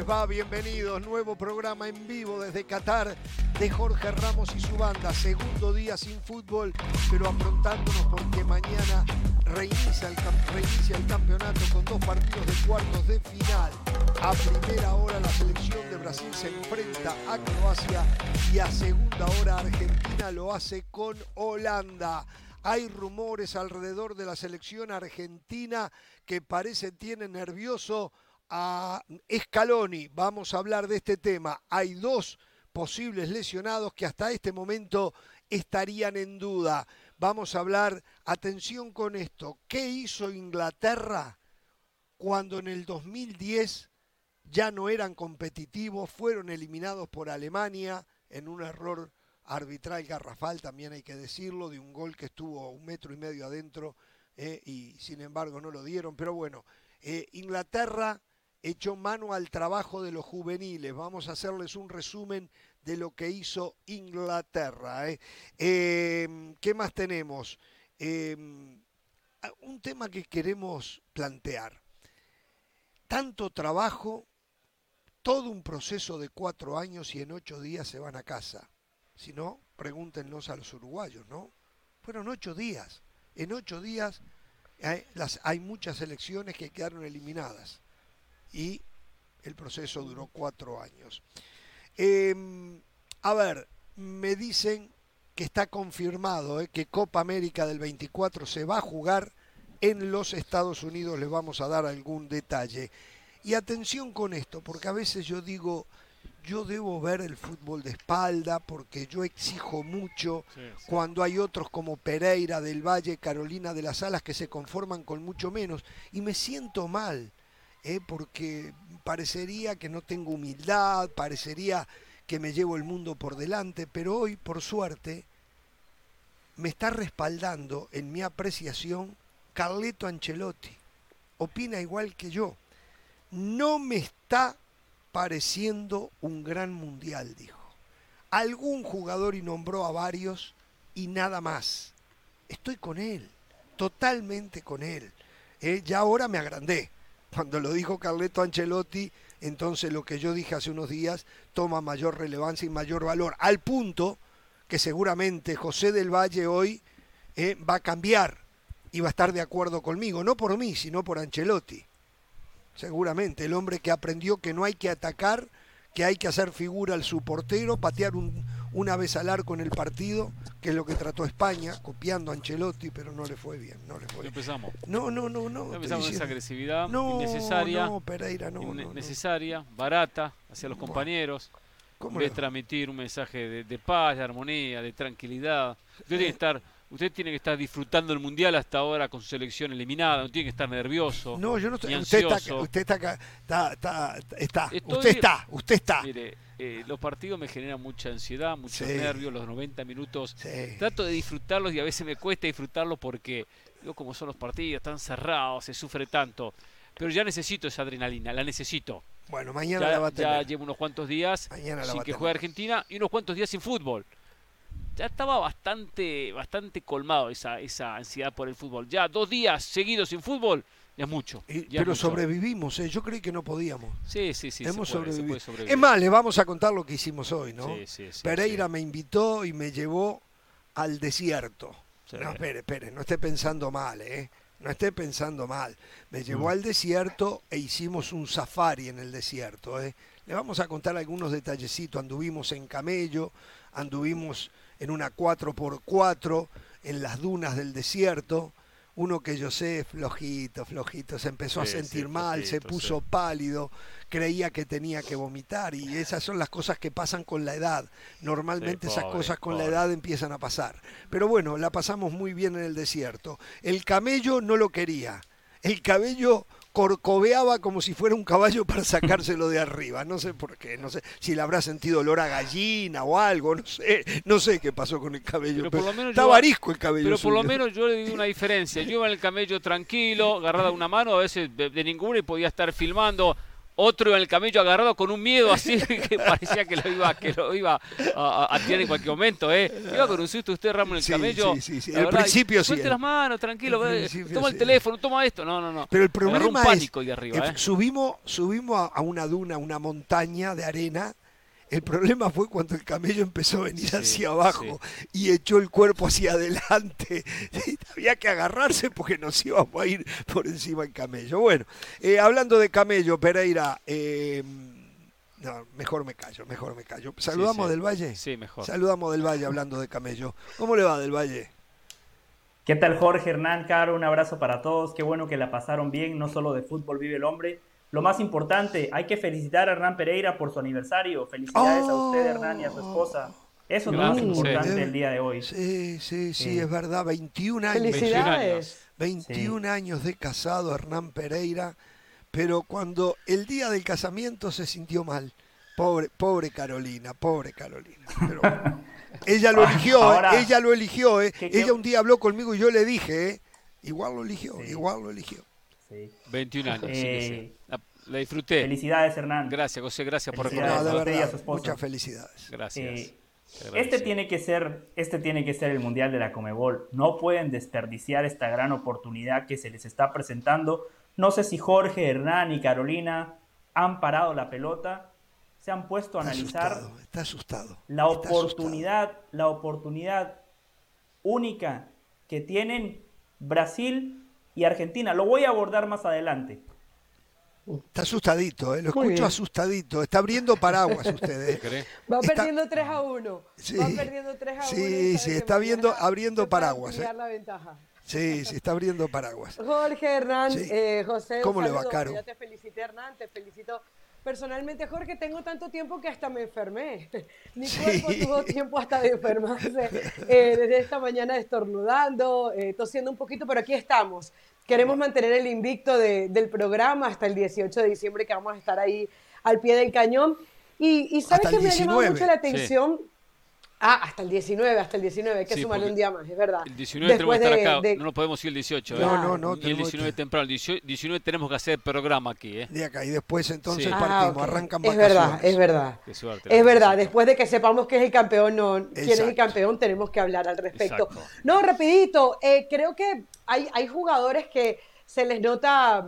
Hola, ¿cómo les va? Bienvenidos. Nuevo programa en vivo desde Qatar de Jorge Ramos y su banda. Segundo día sin fútbol, pero afrontándonos porque mañana reinicia el, reinicia el campeonato con dos partidos de cuartos de final. A primera hora la selección de Brasil se enfrenta a Croacia y a segunda hora Argentina lo hace con Holanda. Hay rumores alrededor de la selección argentina que parece tiene nervioso a Scaloni. Vamos a hablar de este tema. Hay dos posibles lesionados que hasta este momento estarían en duda. Vamos a hablar, atención con esto, ¿qué hizo Inglaterra cuando en el 2010 ya no eran competitivos, fueron eliminados por Alemania en un error arbitral garrafal, también hay que decirlo, de un gol que estuvo un metro y medio adentro eh, y sin embargo no lo dieron. Pero bueno, eh, Inglaterra echó mano al trabajo de los juveniles. Vamos a hacerles un resumen de lo que hizo Inglaterra. Eh. Em, ¿Qué más tenemos? Em, un tema que queremos plantear. Tanto trabajo, todo un proceso de cuatro años y en ocho días se van a casa. Si no, pregúntenos a los uruguayos, ¿no? Fueron ocho días. En ocho días hay, las, hay muchas elecciones que quedaron eliminadas. Y el proceso duró cuatro años. Em, a ver, me dicen que está confirmado ¿eh? que Copa América del 24 se va a jugar en los Estados Unidos. Les vamos a dar algún detalle. Y atención con esto, porque a veces yo digo, yo debo ver el fútbol de espalda porque yo exijo mucho cuando hay otros como Pereira del Valle, Carolina de las Alas que se conforman con mucho menos y me siento mal ¿eh? porque parecería que no tengo humildad, parecería que me llevo el mundo por delante, pero hoy por suerte me está respaldando en mi apreciación Carleto Ancelotti. Opina igual que yo. No me está pareciendo un gran mundial, dijo. Algún jugador y nombró a varios y nada más. Estoy con él, totalmente con él. Eh, ya ahora me agrandé. Cuando lo dijo Carleto Ancelotti, entonces lo que yo dije hace unos días toma mayor relevancia y mayor valor, al punto que seguramente José del Valle hoy eh, va a cambiar y va a estar de acuerdo conmigo, no por mí, sino por Ancelotti. Seguramente, el hombre que aprendió que no hay que atacar, que hay que hacer figura al su portero, patear un, una vez al arco en el partido, que es lo que trató España, copiando a Ancelotti, pero no le fue bien. No le fue empezamos. No, no, no, no. empezamos esa agresividad no, innecesaria. No, Pereira, no. Innecesaria, barata, hacia los compañeros. ¿Cómo en vez de transmitir un mensaje de, de, paz, de armonía, de tranquilidad. Usted tiene que estar Usted tiene que estar disfrutando el mundial hasta ahora con su selección eliminada, no tiene que estar nervioso. No, yo no estoy. Usted está, usted está, está, está, usted está, usted está. Mire, eh, los partidos me generan mucha ansiedad, mucho nervios, los 90 minutos. Trato de disfrutarlos y a veces me cuesta disfrutarlos porque, digo, como son los partidos, están cerrados, se sufre tanto. Pero ya necesito esa adrenalina, la necesito. Bueno, mañana la va a tener. Ya llevo unos cuantos días sin que juegue Argentina y unos cuantos días sin fútbol ya estaba bastante, bastante colmado esa, esa ansiedad por el fútbol. Ya dos días seguidos sin fútbol, ya es mucho. pero sobrevivimos, ¿eh? yo creí que no podíamos. Sí, sí, sí. Hemos sobrevivido. Es más, le vamos a contar lo que hicimos hoy, ¿no? Pereira me invitó y me llevó al desierto. No, espere, espere, no esté pensando mal, ¿eh? No esté pensando mal. Me llevó mm. al desierto e hicimos un safari en el desierto, ¿eh? Le vamos a contar algunos detallecitos. Anduvimos en camello, anduvimos en una 4x4 en las dunas del desierto. Uno que yo sé, flojito, flojito, se empezó a sentir mal, se puso pálido, creía que tenía que vomitar y esas son las cosas que pasan con la edad. Normalmente esas cosas con la edad empiezan a pasar. Pero bueno, la pasamos muy bien en el desierto. El camello no lo quería. El cabello corcoveaba como si fuera un caballo para sacárselo de arriba. No sé por qué, no sé si le habrá sentido olor a gallina o algo, no sé, no sé qué pasó con el cabello. Pero, por lo menos estaba arisco el cabello. Pero por lo menos yo le di una diferencia. Yo iba en el camello tranquilo, agarrada una mano, a veces de, ninguna y podía estar filmando otro en el camello agarrado con un miedo así que parecía que lo iba, que lo iba a, tirar en cualquier momento. ¿eh? Iba con un susto usted, Ramos, en el camello. Sí, sí, sí. el principio sí. las manos, tranquilo. toma el teléfono, toma esto. No, no, no. Pero el problema pánico es, arriba, ¿eh? subimos, subimos a una duna, una montaña de arena el problema fue cuando el camello empezó a venir hacia abajo y echó el cuerpo hacia adelante. Había que agarrarse porque nos íbamos a ir por encima del camello. Bueno, eh, hablando de camello, Pereira, eh, no, mejor me callo, mejor me callo. ¿Saludamos del Valle? Sí, mejor. Saludamos del Valle hablando de camello. ¿Cómo le va del Valle? ¿Qué tal Jorge, Hernán, Caro? Un abrazo para todos. Qué bueno que la pasaron bien. No solo de fútbol vive el hombre, lo más importante, hay que felicitar a Hernán Pereira por su aniversario. Felicidades a usted, Hernán, y a su esposa. Eso es lo más importante el día de hoy. Sí, sí, sí, es verdad. 21 años. Felicidades. 21 años de casado Hernán Pereira, pero cuando el día del casamiento se sintió mal. Pobre, pobre Carolina, pobre Carolina. Pero ella lo eligió, ¿eh? ella lo eligió. ¿eh? ella un día habló conmigo y yo le dije, ¿eh? igual lo eligió, igual lo eligió. 21 años, sí, la, disfruté. Felicidades, Hernán. Gracias, José, gracias por recordarlo. muchas felicidades. Gracias. Eh, este tiene, que ser, este tiene que ser el Mundial de la Comebol. No pueden desperdiciar esta gran oportunidad que se les está presentando. No sé si Jorge, Hernán y Carolina han parado la pelota, se han puesto a analizar está asustado, la oportunidad, la oportunidad única que tienen Brasil y Argentina. Lo voy a abordar más adelante. Está asustadito, ¿eh? lo escucho asustadito. Está abriendo paraguas usted. ¿eh? Va perdiendo 3 a 1. Sí, Va perdiendo 3 a 1. Sí, sí, está viendo, abriendo paraguas. ¿eh? La ventaja. Sí, sí, está abriendo paraguas. Jorge Hernán, eh, José. ¿Cómo le va, Caro? Ya te felicité, Hernán, te felicito Personalmente, Jorge, tengo tanto tiempo que hasta me enfermé. Mi cuerpo tuvo tiempo hasta de enfermarse. Eh, desde esta mañana estornudando, eh, tosiendo un poquito, pero aquí estamos. Queremos mantener el invicto del programa hasta el 18 de diciembre, que vamos a estar ahí al pie del cañón. Y, y ¿sabes que me ha llamado mucho la atención? Ah, hasta el 19, hasta el 19, hay que sumarle un día más, es verdad. El 19 tenemos que estar acá, no nos podemos ir el 18. ¿eh? No, no, no. Y el 19 temprano, el 19 tenemos que hacer programa aquí. ¿eh? De acá, y después entonces partimos, ah, arrancan Es verdad, es verdad. es verdad, después de que sepamos quién es el campeón, no, quién es el campeón, tenemos que hablar al respecto. No, rapidito, eh, creo que hay, hay jugadores que se les nota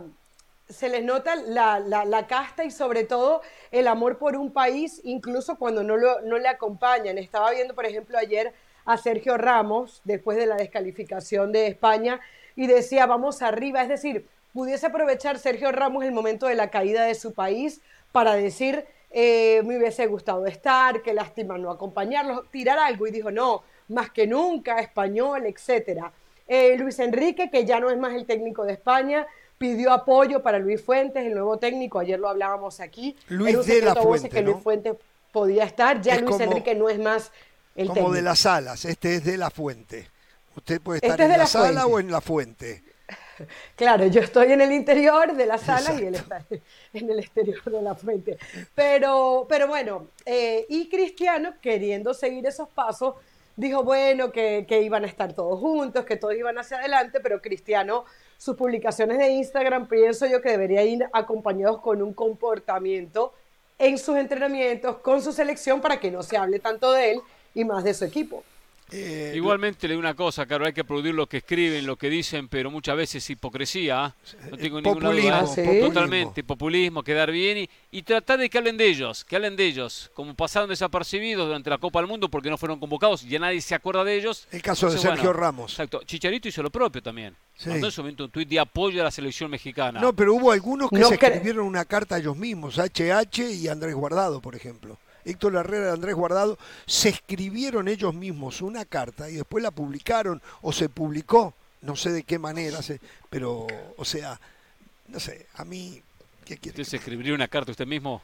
se les nota la, la, casta y sobre todo el amor por un país, incluso cuando no, lo, no le acompañan. Estaba viendo, por ejemplo, ayer a Sergio Ramos, después de la descalificación de España, y decía, vamos arriba. Es decir, pudiese aprovechar Sergio Ramos el momento de la caída de su país para decir, eh, me hubiese gustado estar, qué lástima no acompañarlos, tirar algo. Y dijo, no, más que nunca, español, etc. Eh, Luis Enrique, que ya no es más el técnico de España, pidió apoyo para Luis Fuentes, el nuevo técnico, ayer lo hablábamos aquí. Luis de la Fuente, que Luis Fuentes podía estar, ya Luis Enrique no es más el como de las alas, este es de la Fuente. Usted puede estar este en la, sala o en la fuente. Claro, yo estoy en el interior de la sala y él está en el exterior de la fuente. Pero, pero bueno, eh, y Cristiano, queriendo seguir esos pasos, dijo, bueno, que, que, iban a estar todos juntos, que todos iban hacia adelante, pero Cristiano sus publicaciones de Instagram, pienso yo que debería ir acompañados con un comportamiento en sus entrenamientos, con su selección, para que no se hable tanto de él y más de su equipo. Eh, Igualmente le digo una cosa, claro, hay que aplaudir lo que escriben, lo que dicen, pero muchas veces hipocresía. ¿ah? No tengo ninguna duda. Totalmente, populismo, quedar bien y, tratar de que hablen de ellos, que hablen de ellos, como pasaron desapercibidos durante la Copa del Mundo porque no fueron convocados y ya nadie se acuerda de ellos. El caso de Sergio Ramos. Exacto. Chicharito hizo lo propio también. Sí. Mandó en su momento un tuit de apoyo a la selección mexicana. No, pero hubo algunos que se escribieron una carta a ellos mismos, HH y Andrés Guardado, por ejemplo. Héctor Herrera Andrés Guardado, se escribieron ellos mismos una carta y después la publicaron o se publicó, no sé de qué manera, pero, o sea, no sé, a mí, ¿qué quiere? ¿Usted se escribiría una carta usted mismo?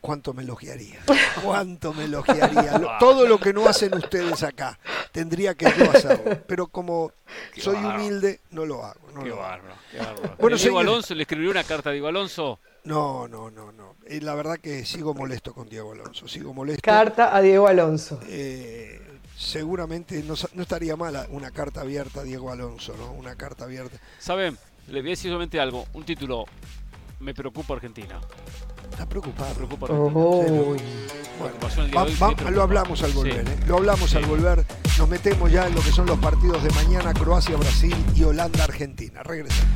¿Cuánto me elogiaría? ¿Cuánto me elogiaría? Todo lo que no hacen ustedes acá, tendría que yo hacerlo. Pero como soy humilde, no lo hago. qué, bárbaro, qué bárbaro. Bueno, Diego Alonso le escribió una carta a Diego Alonso. No, no, no, no. Y la verdad que sigo molesto con Diego Alonso. Sigo molesto. Carta a Diego Alonso. Eh, seguramente no, estaría mala una carta abierta a Diego Alonso, ¿no? Una carta abierta. Saben, le voy a decir solamente algo. Un título. Me preocupa Argentina. Está preocupado. Bueno, lo hablamos al volver. ¿eh? Lo hablamos al volver. Nos metemos ya en lo que son los partidos de mañana, Croacia, Brasil y Holanda, Argentina. Regresamos.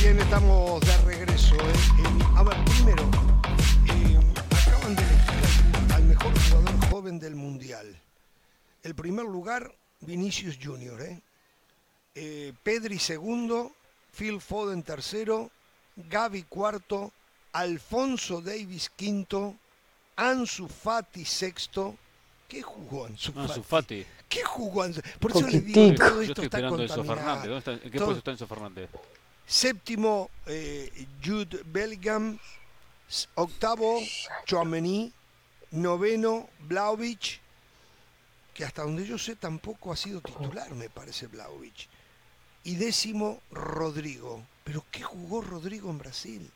Bien, estamos de regreso. ¿eh? a ver, primero, eh, acaban de elegir al mejor jugador joven del Mundial. El primer lugar, Vinicius Junior. ¿eh? Eh, Pedri segundo, Phil Foden tercero, Gaby cuarto, Alfonso Davis quinto, Ansu Fati sexto. ¿Qué jugó Ansu Fati? Ansu Fati. ¿Qué jugó Ansu Por eso le digo todo esto está contaminado. ¿En qué puesto está Enzo Fernández? Séptimo, eh, Jude Bellingham. Octavo, Chouameni. Noveno, Blaovic. Que hasta donde yo sé tampoco ha sido titular, me parece Blaovic y décimo Rodrigo. ¿Pero qué jugó Rodrigo en Brasil?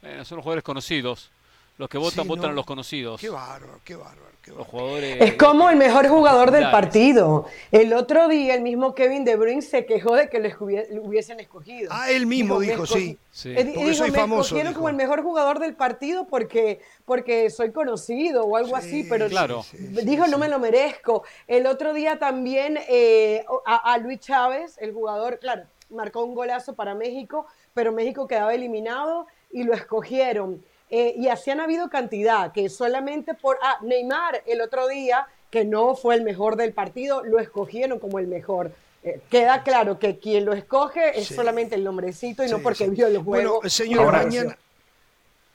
Bueno, son los jugadores conocidos. Los que votan, votan a los conocidos. Qué bárbaro, qué bárbaro. Los jugadores, es como el mejor jugador del partido. El otro día el mismo Kevin De Bruyne se quejó de que lo hubiesen escogido. Ah, él mismo dijo, sí. sí. Porque soy me famoso. Me como el mejor jugador del partido porque, porque soy conocido o algo así, pero claro. dijo no me lo merezco. El otro día también eh, a, a Luis Chávez, el jugador, claro, marcó un golazo para México, pero México quedaba eliminado y lo escogieron. Eh, y así han habido cantidad, que solamente por... Ah, Neymar el otro día, que no fue el mejor del partido, lo escogieron como el mejor. Eh, queda claro que quien lo escoge es solamente el nombrecito y no porque vio el juego. Bueno, señor, mañana,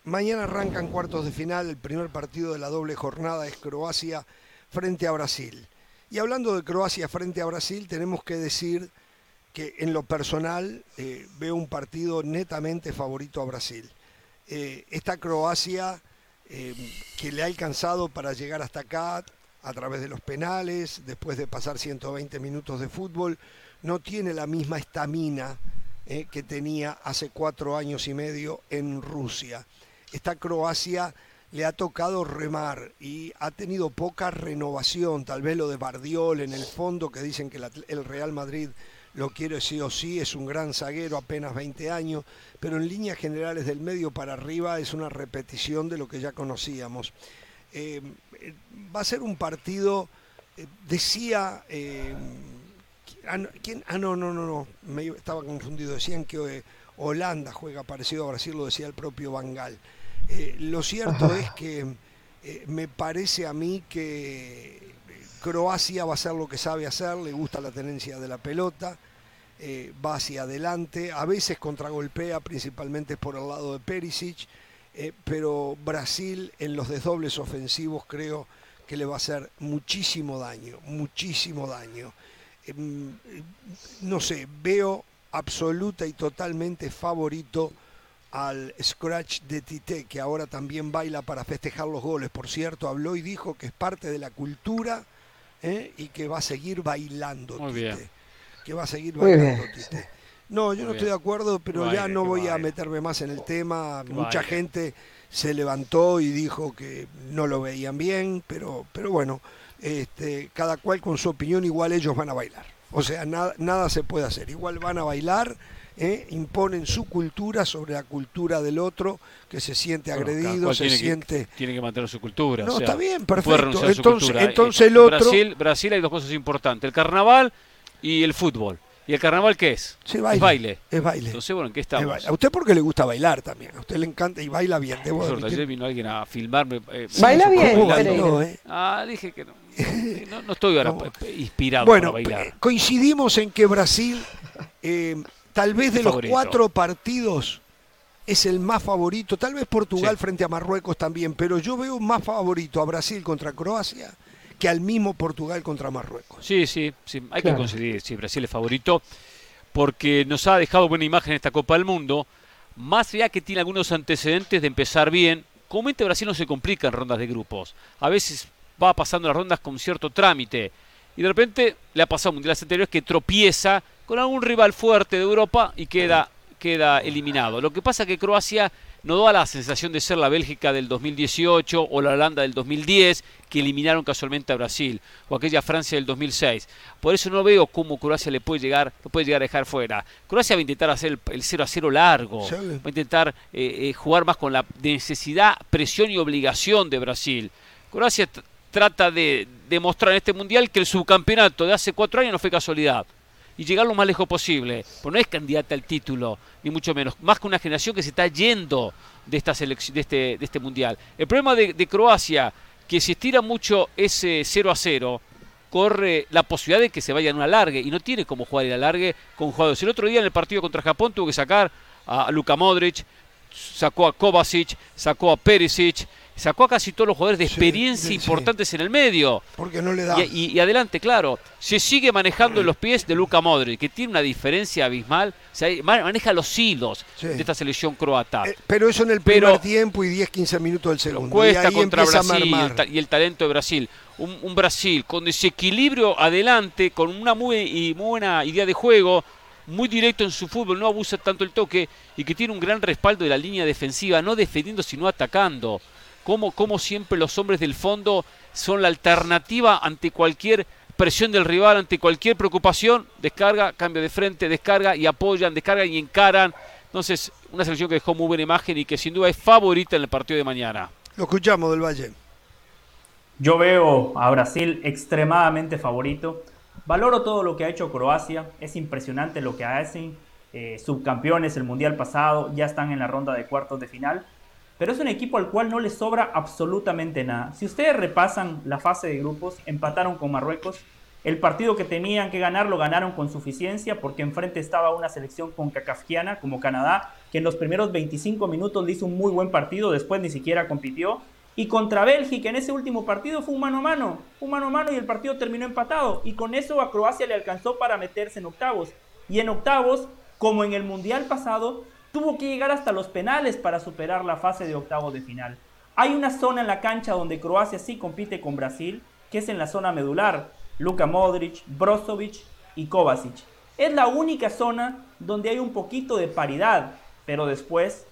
mañana arrancan cuartos de final. El primer partido de la doble jornada es Croacia frente a Brasil. Y hablando de Croacia frente a Brasil, tenemos que decir que en lo personal eh, veo un partido netamente favorito a Brasil. Eh, esta Croacia eh, que le ha alcanzado para llegar hasta acá a través de los penales, después de pasar 120 minutos de fútbol, no tiene la misma estamina eh, que tenía hace cuatro años y medio en Rusia. Esta Croacia le ha tocado remar y ha tenido poca renovación, tal vez lo de Bardiol en el fondo, que dicen que el Real Madrid lo quiere sí o sí, es un gran zaguero, apenas 20 años, pero en líneas generales del medio para arriba es una repetición de lo que ya conocíamos. Eh, va a ser un partido, eh, decía, eh, ah, ¿quién? ah, no, no, no, no, me estaba confundido, decían que Holanda juega parecido a Brasil, lo decía el propio Bangal. lo cierto es que me parece a mí que Croacia va a hacer lo que sabe hacer, le gusta la tenencia de la pelota, eh, va hacia adelante, a veces contragolpea, principalmente por el lado de Perisic, eh, pero Brasil en los desdobles ofensivos creo que le va a hacer muchísimo daño, muchísimo daño. Em, no sé, veo absoluta y totalmente favorito al Scratch de Tite, que ahora también baila para festejar los goles. Por cierto, habló y dijo que es parte de la cultura ¿eh? y que va a seguir bailando. Que va a seguir bailando No, yo no estoy de acuerdo, pero ya no voy a meterme más en el tema. Mucha gente se levantó y dijo que no lo veían bien, pero, pero bueno, este, cada cual con su opinión, igual ellos van a bailar. O sea, nada, nada se puede hacer. Igual van a bailar ¿eh? imponen su cultura sobre la cultura del otro, que se siente agredido, se siente... tiene que mantener su cultura. No, está bien, perfecto. Entonces, entonces el otro... Brasil, Brasil hay dos cosas importantes, el carnaval y el fútbol. ¿Y el carnaval qué es? baile. Es baile. Es baile. Entonces, bueno, ¿en qué estamos? A usted porque le gusta bailar también. A usted le encanta y baila bien. Debo ayer vino alguien a filmarme. Eh, baila bien. Bailó, eh? Ah, dije que no. No, estoy ahora inspirado bueno, para bailar. coincidimos en que Brasil eh, Tal vez de los cuatro partidos es el más favorito. Tal vez Portugal frente a Marruecos también, pero yo veo más favorito a Brasil contra Croacia que al mismo Portugal contra Marruecos. Sí, sí, sí. hay que coincidir. Sí, Brasil es favorito porque nos ha dejado buena imagen en esta Copa del Mundo. Más allá que tiene algunos antecedentes de empezar bien, comúnmente Brasil no se complica en rondas de grupos. A veces va pasando las rondas con cierto trámite. Y de repente le ha pasado a mundiales anteriores que tropieza con algún rival fuerte de Europa y queda, queda eliminado. Lo que pasa es que Croacia no da la sensación de ser la Bélgica del 2018 o la Holanda del 2010 que eliminaron casualmente a Brasil o aquella Francia del 2006. Por eso no veo cómo Croacia le puede llegar, puede llegar a dejar fuera. Croacia va a intentar hacer el, 0 a 0 largo, va a intentar eh, eh, jugar más con la necesidad, presión y obligación de Brasil. Croacia trata de demostrar en este mundial que el subcampeonato de hace cuatro años no fue casualidad y llegar lo más lejos posible. Pues no es candidata al título, ni mucho menos. Más que una generación que se está yendo de, esta selección, de, este, de este mundial. El problema de, Croacia, que si estira mucho ese 0 a 0, corre la posibilidad de que se vaya en un alargue y no tiene como jugar el alargue con jugadores. El otro día en el partido contra Japón tuvo que sacar a Luka Modric, sacó a Kovacic, sacó a Perisic, sacó a casi todos los jugadores de experiencia importantes en el medio. Porque no le da. Y, adelante, claro, se sigue manejando en los pies de Luka Modric, que tiene una diferencia abismal. maneja los hilos de esta selección croata. Eh, pero eso en el primer tiempo y 10-15 minutos del segundo. Cuesta contra Brasil y el, talento de Brasil. Un, Brasil con desequilibrio adelante, con una muy, muy buena idea de juego, muy directo en su fútbol, no abusa tanto el toque y que tiene un gran respaldo de la línea defensiva, no defendiendo sino atacando cómo, siempre los hombres del fondo son la alternativa ante cualquier presión del rival, ante cualquier preocupación, descarga, cambio de frente, descarga y apoyan, descargan y encaran. Entonces, una selección que dejó muy buena imagen y que sin duda es favorita en el partido de mañana. Lo escuchamos del Valle. Yo veo a Brasil extremadamente favorito. Valoro todo lo que ha hecho Croacia. Es impresionante lo que hacen. Eh, subcampeones el Mundial pasado, ya están en la ronda de cuartos de final pero es un equipo al cual no le sobra absolutamente nada. Si ustedes repasan la fase de grupos, empataron con Marruecos. El partido que tenían que ganar lo ganaron con suficiencia porque enfrente estaba una selección con cacafquiana como Canadá, que en los primeros 25 minutos le hizo un muy buen partido, después ni siquiera compitió. Y contra Bélgica en ese último partido fue un mano a mano, un mano a mano y el partido terminó empatado. Y con eso a Croacia le alcanzó para meterse en octavos. Y en octavos, como en el Mundial pasado, tuvo que llegar hasta los penales para superar la fase de octavos de final. Hay una zona en la cancha donde Croacia sí compite con Brasil, que es en la zona medular. Luka Modric, Brozovic y Kovacic. Es la única zona donde hay un poquito de paridad, pero después,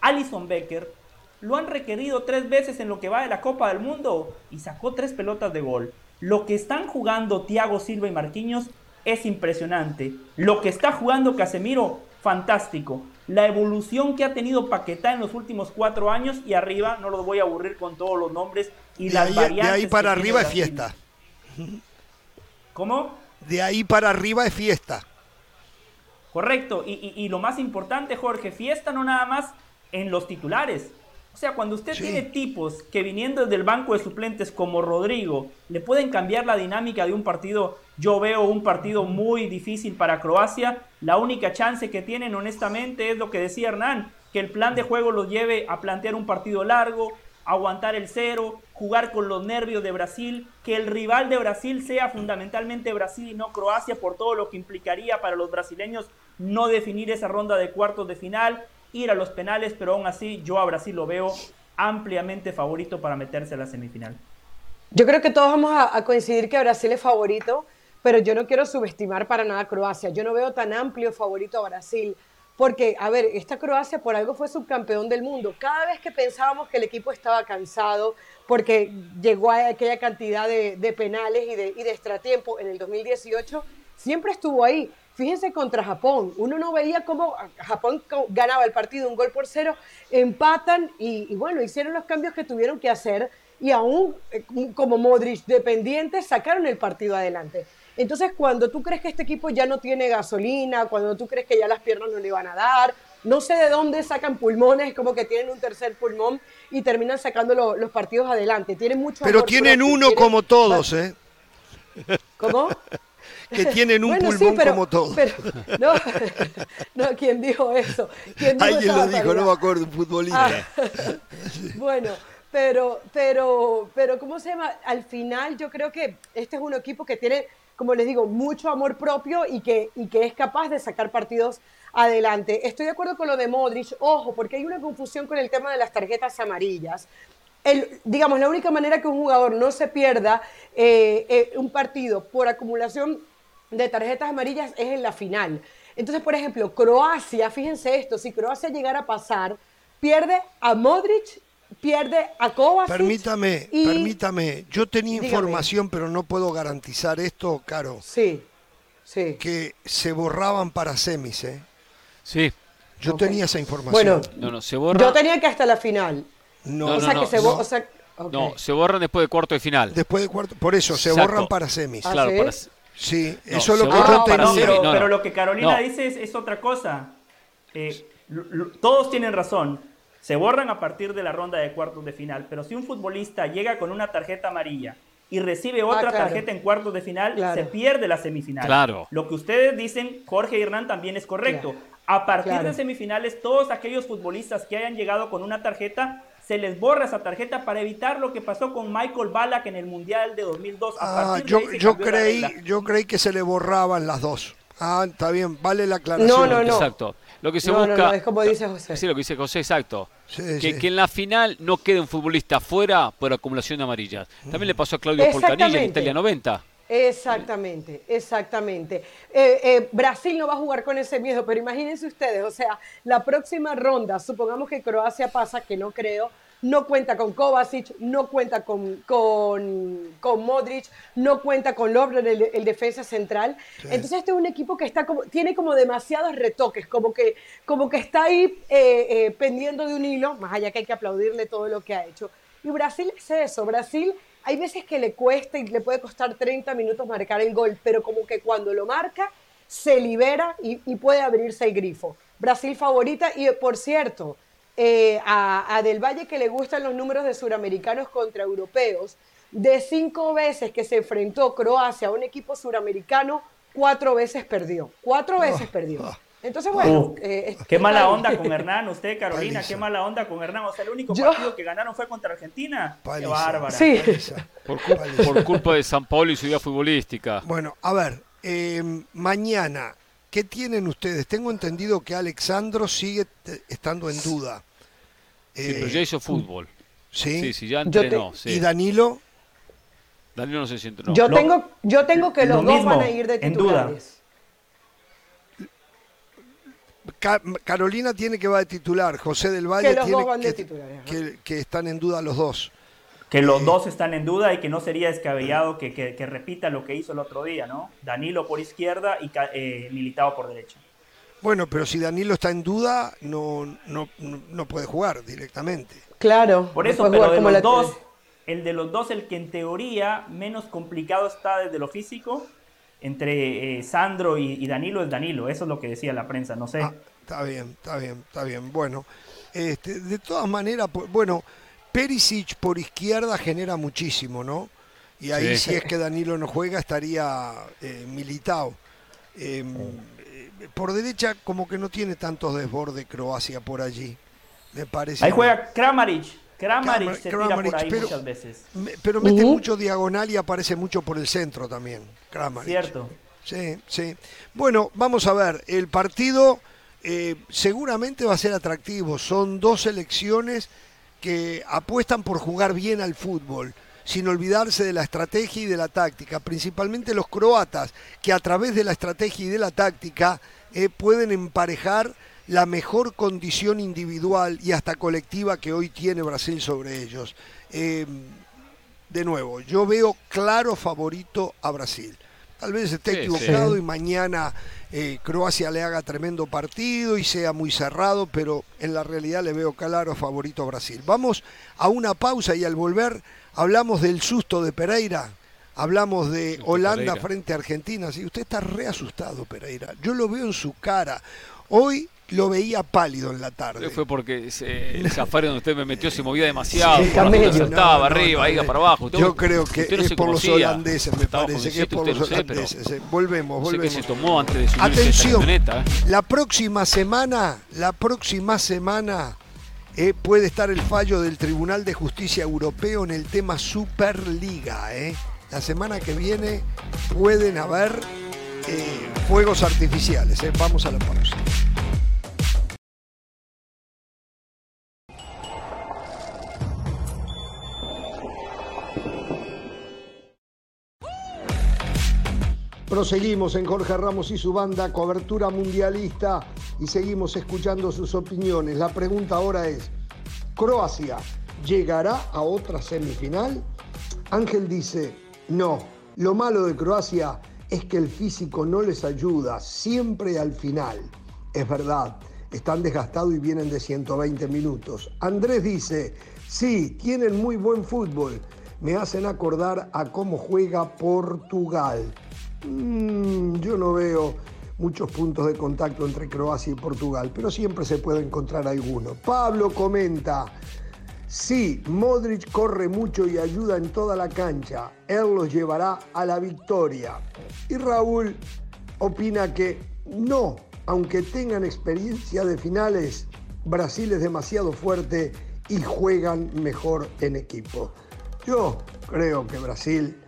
Alison Becker lo han requerido tres veces en lo que va de la Copa del Mundo y sacó tres pelotas de gol. Lo que están jugando Thiago Silva y Marquinhos es impresionante. Lo que está jugando Casemiro, fantástico la evolución que ha tenido Paquetá en los últimos cuatro años y arriba, no los voy a aburrir con todos los nombres y, las variantes. De ahí para arriba es fiesta. ¿Cómo? De ahí para arriba es fiesta. Correcto, y, y lo más importante, Jorge, fiesta no nada más en los titulares, o sea, cuando usted tiene tipos que viniendo desde el banco de suplentes como Rodrigo le pueden cambiar la dinámica de un partido, yo veo un partido muy difícil para Croacia. La única chance que tienen, honestamente, es lo que decía Hernán, que el plan de juego los lleve a plantear un partido largo, aguantar el cero, jugar con los nervios de Brasil, que el rival de Brasil sea fundamentalmente Brasil y no Croacia por todo lo que implicaría para los brasileños no definir esa ronda de cuartos de final ir a los penales, pero aún así yo a Brasil lo veo ampliamente favorito para meterse a la semifinal. Yo creo que todos vamos a, coincidir que Brasil es favorito, pero yo no quiero subestimar para nada a Croacia. Yo no veo tan amplio favorito a Brasil. Porque, a ver, esta Croacia por algo fue subcampeón del mundo. Cada vez que pensábamos que el equipo estaba cansado, porque llegó a aquella cantidad de, penales y de, y de extratiempo en el 2018, siempre estuvo ahí. Fíjense contra Japón, uno no veía cómo Japón ganaba el partido un gol por cero, empatan y, bueno, hicieron los cambios que tuvieron que hacer y aún eh, como Modric dependientes sacaron el partido adelante. Entonces, cuando tú crees que este equipo ya no tiene gasolina, cuando tú crees que ya las piernas no le van a dar, no sé de dónde sacan pulmones, como que tienen un tercer pulmón y terminan sacando los partidos adelante. Tienen mucho Pero tienen uno como todos, ¿eh? ¿Cómo? que tienen un pulmón como todos. no, no, ¿quién dijo eso? Alguien lo dijo, no me acuerdo, un futbolista. Ah, bueno, pero, pero, pero, ¿cómo se llama? Al final yo creo que este es un equipo que tiene, como les digo, mucho amor propio y que, y que es capaz de sacar partidos adelante. Estoy de acuerdo con lo de Modric, ojo, porque hay una confusión con el tema de las tarjetas amarillas digamos, la única manera que un jugador no se pierda eh, eh, un partido por acumulación de tarjetas amarillas es en la final. Entonces, por ejemplo, Croacia, fíjense esto, si Croacia llegara a pasar, pierde a Modric, pierde a Kovacic. Permítame, permítame. Yo tenía información, pero no puedo garantizar esto, Caro. Sí, sí. Que se borraban para semis, ¿eh? Sí. Yo tenía esa información. Bueno, no, no, se borra. Yo tenía que hasta la final. No, o sea, que se no. O sea, no, se borran después de cuarto de final. Después de cuarto, por eso, se borran para semis. ¿Ah, claro, ¿sí? para, Sí, No, eso es lo que yo tenía. pero, no, pero no. lo que Carolina No. dice es, es otra cosa. Eh, todos tienen razón. Se borran a partir de la ronda de cuartos de final, pero si un futbolista llega con una tarjeta amarilla y recibe otra Ah, claro. tarjeta en cuartos de final, Claro. se pierde la semifinal. Claro. Lo que ustedes dicen, Jorge y Hernán, también es correcto. A partir Claro. de semifinales, todos aquellos futbolistas que hayan llegado con una tarjeta, se les borra esa tarjeta para evitar lo que pasó con Michael Ballack en el Mundial de 2002. A Ah, partir de yo, yo creí, yo creí que se le borraban las dos. Ah, está bien, vale la aclaración. No, no, no. Exacto. Lo que se No, busca. no, es como dice José. Sí, lo que dice José, exacto. Sí, que, sí. que en la final no quede un futbolista fuera por acumulación de amarillas. También le pasó a Claudio Polcanilla en. Italia 90. Exactamente, exactamente. Eh, eh, Brasil no va a jugar con ese miedo, pero imagínense ustedes, o sea, la próxima ronda, supongamos que Croacia pasa, que no creo, no cuenta con Kovacic, no cuenta con, con, con Modric, no cuenta con Lovren, el, el defensa central. Entonces este es un equipo que está como, tiene como demasiados retoques, como que, como que está ahí eh, eh, pendiendo de un hilo, más allá que hay que aplaudirle todo lo que ha hecho. Y Brasil es eso, Brasil hay veces que le cuesta y le puede costar 30 minutos marcar el gol, pero como que cuando lo marca, se libera y, y puede abrirse el grifo. Brasil favorita y por cierto, eh, a, a, Del Valle que le gustan los números de suramericanos contra europeos, de cinco veces que se enfrentó Croacia a un equipo suramericano, cuatro veces perdió. Cuatro veces perdió. Entonces, bueno. Uh, eh, qué mala onda con Hernán, usted, Carolina, Paliza. qué mala onda con Hernán. O sea, el único Yo- partido que ganaron fue contra Argentina. Qué bárbara. Sí. Paliza. Por, cu- Paliza. por culpa de San Paulo y su vida futbolística. Bueno, a ver, eh, mañana, ¿qué tienen ustedes? Tengo entendido que Alexandro sigue estando en duda. Sí, Eh, pero ya hizo fútbol. ¿sí? Sí, sí, ya te- entrenó. sí. ¿Y Danilo? Danilo no se siente. No. Yo, Lo- tengo, yo tengo que lo los dos mismo, van a ir de en duda. titulares. Ca- Carolina tiene que va de titular, José del Valle Que los tiene dos van de que, titulares, ajá. que- que están en duda los dos. Que los dos están en duda y que no sería descabellado que, que- que repita lo que hizo el otro día, ¿no? Danilo por izquierda y Ca- eh, Militao por derecha. Bueno, pero si Danilo está en duda, no, no, no- puede jugar directamente. Claro. Por eso, pero de como los la- dos, el de los dos, el que en teoría menos complicado está desde lo físico, entre eh, Sandro y, y Danilo es Danilo. Eso es lo que decía la prensa, no sé. Ah, está bien, está bien, está bien. Bueno, este, de todas maneras, po- bueno, Perisic por izquierda genera muchísimo, ¿no? Y ahí Sí. si es que Danilo no juega estaría eh, Militao. Eh, eh, por derecha como que no tiene tantos desbordes Croacia por allí, me parece. Ahí juega Kramaric. Kramaric Kramar- se tira Kramaric, por ahí pero- muchas veces. Me- pero mete mucho diagonal y aparece mucho por el centro también, Kramaric. Cierto. Sí, sí. Bueno, vamos a ver, el partido eh, seguramente va a ser atractivo. Son dos selecciones que apuestan por jugar bien al fútbol, sin olvidarse de la estrategia y de la táctica, principalmente los croatas, que a través de la estrategia y de la táctica eh, pueden emparejar la mejor condición individual y hasta colectiva que hoy tiene Brasil sobre ellos. Eh, de nuevo, yo veo claro favorito a Brasil. Tal vez esté Sí, equivocado sí. y mañana eh, Croacia le haga tremendo partido y sea muy cerrado, pero en la realidad le veo claro favorito a Brasil. Vamos a una pausa y al volver hablamos del susto de Pereira. Hablamos de Holanda Pereira. frente a Argentina. Sí, usted está re asustado, Pereira. Yo lo veo en su cara. Hoy lo veía pálido en la tarde. Fue porque se- el safari donde usted me metió se movía demasiado. Sí, No, no, arriba, no, iba no. para abajo. Usted- Yo creo que no es por los holandeses, me Estaba parece que es por los lo holandeses. eh. Volvemos, No sé volvemos. se tomó antes de subirse Atención, camioneta. ¿eh? la próxima semana, la próxima semana eh, puede estar el fallo del Tribunal de Justicia Europeo en el tema Superliga. eh. La semana que viene pueden haber eh, fuegos artificiales. eh. Vamos a la pausa. Proseguimos en Jorge Ramos y su banda, cobertura mundialista, y seguimos escuchando sus opiniones. La pregunta ahora es, ¿Croacia llegará a otra semifinal? Ángel dice, no, lo malo de Croacia es que el físico no les ayuda siempre al final. Es verdad, están desgastados y vienen de 120 minutos. Andrés dice, sí, tienen muy buen fútbol. Me hacen acordar a cómo juega Portugal. Mm, yo no veo muchos puntos de contacto entre Croacia y Portugal, pero siempre se puede encontrar alguno. Pablo comenta, sí, Modric corre mucho y ayuda en toda la cancha, él los llevará a la victoria. Y Raúl opina que no, aunque tengan experiencia de finales, Brasil es demasiado fuerte y juegan mejor en equipo. Yo creo que Brasil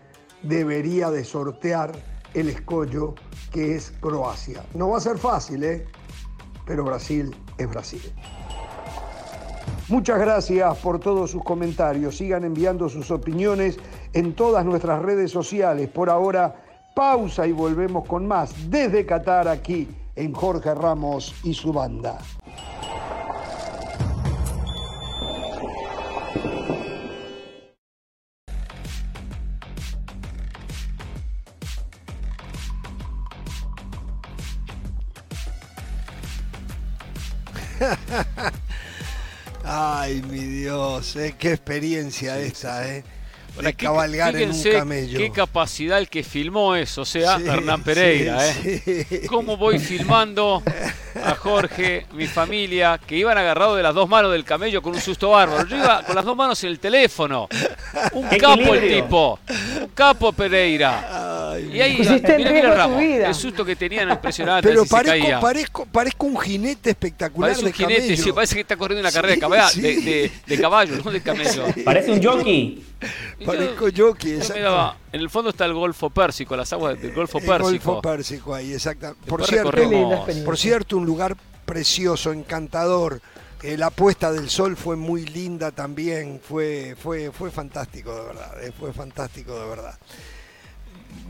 debería de sortear el escollo que es Croacia. No va a ser fácil, ¿eh? pero Brasil es Brasil. Muchas gracias por todos sus comentarios. Sigan enviando sus opiniones en todas nuestras redes sociales. Por ahora, pausa y volvemos con más desde Qatar aquí en Jorge Ramos y su banda. Ay, mi Dios, eh, qué experiencia esta, ¿eh? De cabalgar en un camello. Qué capacidad el que filmó eso, o sea, Hernán Pereira, ¿eh? ¿Cómo voy filmando a Jorge, mi familia, que iban agarrados de las dos manos del camello con un susto bárbaro? Yo iba con las dos manos en el teléfono. Un capo el tipo. Un capo Pereira y ahí, mira, el susto que tenían impresionante. Pero parezco, parezco, parezco, un jinete espectacular parece un jinete, Sí, parece que está corriendo una carrera de caballo, de, de, caballo no de camello. Parece un jockey. Parezco jockey, exacto. en el fondo está el Golfo Pérsico, las aguas del Golfo Pérsico. El Golfo Pérsico ahí, exacto. Por cierto, por cierto, un lugar precioso, encantador. Eh, la puesta del sol fue muy linda también, fue, fue, fue fantástico de verdad, eh, fue fantástico de verdad.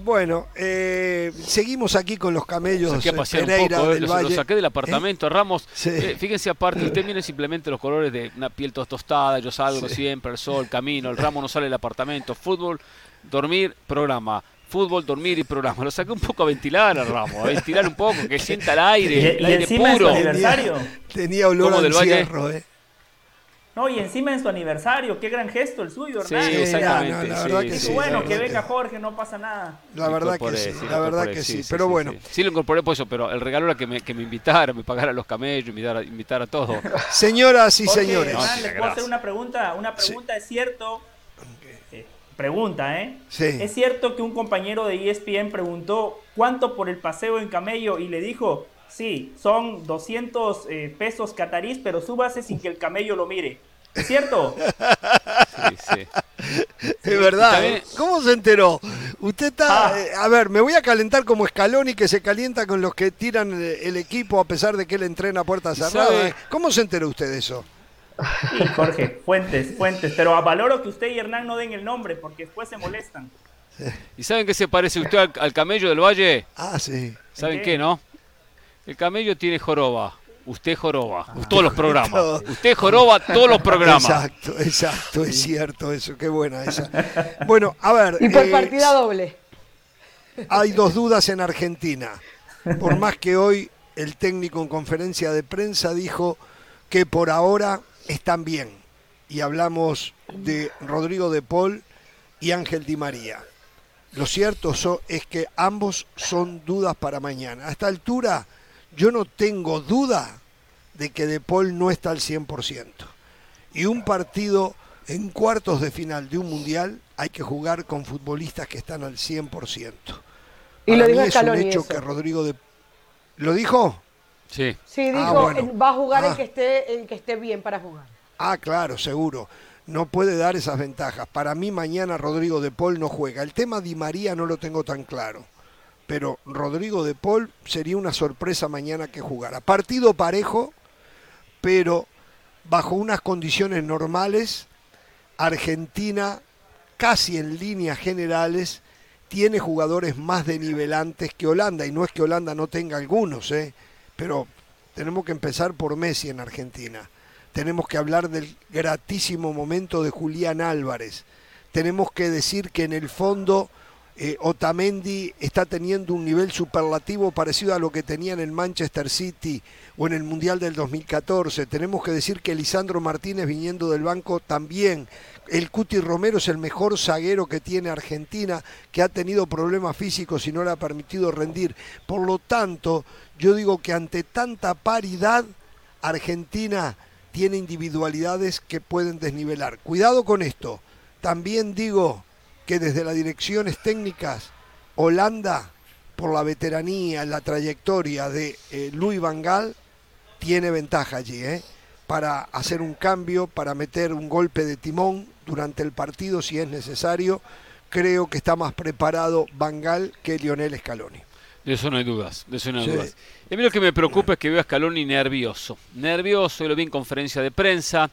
Bueno, eh, seguimos aquí con los camellos saqué a Pereira un poco, del saqué del apartamento, ¿Eh? Ramos. Eh, fíjense aparte, usted viene simplemente los colores de una piel tostada, yo salgo siempre, el sol, camino, el Ramos no sale del apartamento, fútbol, dormir, programa. Fútbol, dormir y programa. Lo saqué un poco a ventilar a Ramos, a ventilar un poco, que sienta el aire, el aire puro. aniversario? Tenía, olor al cierro, eh. No, y encima en su aniversario, qué gran gesto el suyo, ¿verdad? Sí, exactamente. la verdad que sí, bueno, que venga Jorge, no pasa nada. La verdad que sí, la verdad que sí, pero bueno. Sí, lo incorporé por eso, pero el regalo era que me, que me invitara, me pagara los camellos, invitar a, invitar a todos. Señoras y señores. ¿Les puedo hacer una pregunta? Una pregunta, ¿es cierto? Eh, pregunta, ¿eh? Sí. ¿Es cierto que un compañero de ESPN preguntó cuánto por el paseo en camello y le dijo, sí, son 200 eh, pesos catarís, pero súbase sin que el camello lo mire? ¿Es cierto? Sí, sí. Es verdad. ¿eh? ¿Cómo se enteró? Usted está. Ah. Eh, a ver, me voy a calentar como escalón y que se calienta con los que tiran el equipo a pesar de que él entrena a puertas cerradas. ¿Cómo se enteró usted de eso? Sí, Jorge, fuentes, fuentes. Pero valoro que usted y Hernán no den el nombre porque después se molestan. ¿Y saben qué se parece usted al, camello del valle? Ah, sí. ¿Saben qué? no? El camello tiene joroba. Usted joroba, todos los programas. Usted joroba todos los programas. Exacto, exacto, es cierto eso, qué buena esa. Bueno, a ver. Y por eh, partida doble. Hay dos dudas en Argentina. Por más que hoy el técnico en conferencia de prensa dijo que por ahora están bien. Y hablamos de Rodrigo de Paul y Ángel Di María. Lo cierto es que ambos son dudas para mañana. A esta altura yo no tengo duda de que De Paul no está al 100%. Y un partido en cuartos de final de un mundial hay que jugar con futbolistas que están al 100%. Y lo dijo es un hecho que Rodrigo de ¿Lo dijo? Sí. Sí, ah, dijo, va a jugar el, ah. que esté, el que esté bien para jugar. Ah, claro, seguro. No puede dar esas ventajas. Para mí mañana Rodrigo de Paul no juega. El tema Di María no lo tengo tan claro pero Rodrigo de Paul sería una sorpresa mañana que jugara. Partido parejo, pero bajo unas condiciones normales, Argentina casi en líneas generales tiene jugadores más denivelantes que Holanda, y no es que Holanda no tenga algunos, ¿eh? Pero tenemos que empezar por Messi en Argentina. Tenemos que hablar del gratísimo momento de Julián Álvarez. Tenemos que decir que en el fondo eh, Otamendi está teniendo un nivel superlativo parecido a lo que tenía en el Manchester City o en el Mundial del 2014. Tenemos que decir que Lisandro Martínez viniendo del banco también. El Cuti Romero es el mejor zaguero que tiene Argentina, que ha tenido problemas físicos y no le ha permitido rendir. Por lo tanto, yo digo que ante tanta paridad, Argentina tiene individualidades que pueden desnivelar. Cuidado con esto. También digo que desde las direcciones técnicas, Holanda, por la veteranía, la trayectoria de eh, Louis Van Gaal, tiene ventaja allí, ¿eh? para hacer un cambio, para meter un golpe de timón durante el partido si es necesario. Creo que está más preparado Van Gaal que Lionel Scaloni. De eso no hay dudas, de eso no hay dudas. A mí lo que me preocupa es que veo a Scaloni nervioso. Nervioso, lo vi en conferencia de prensa.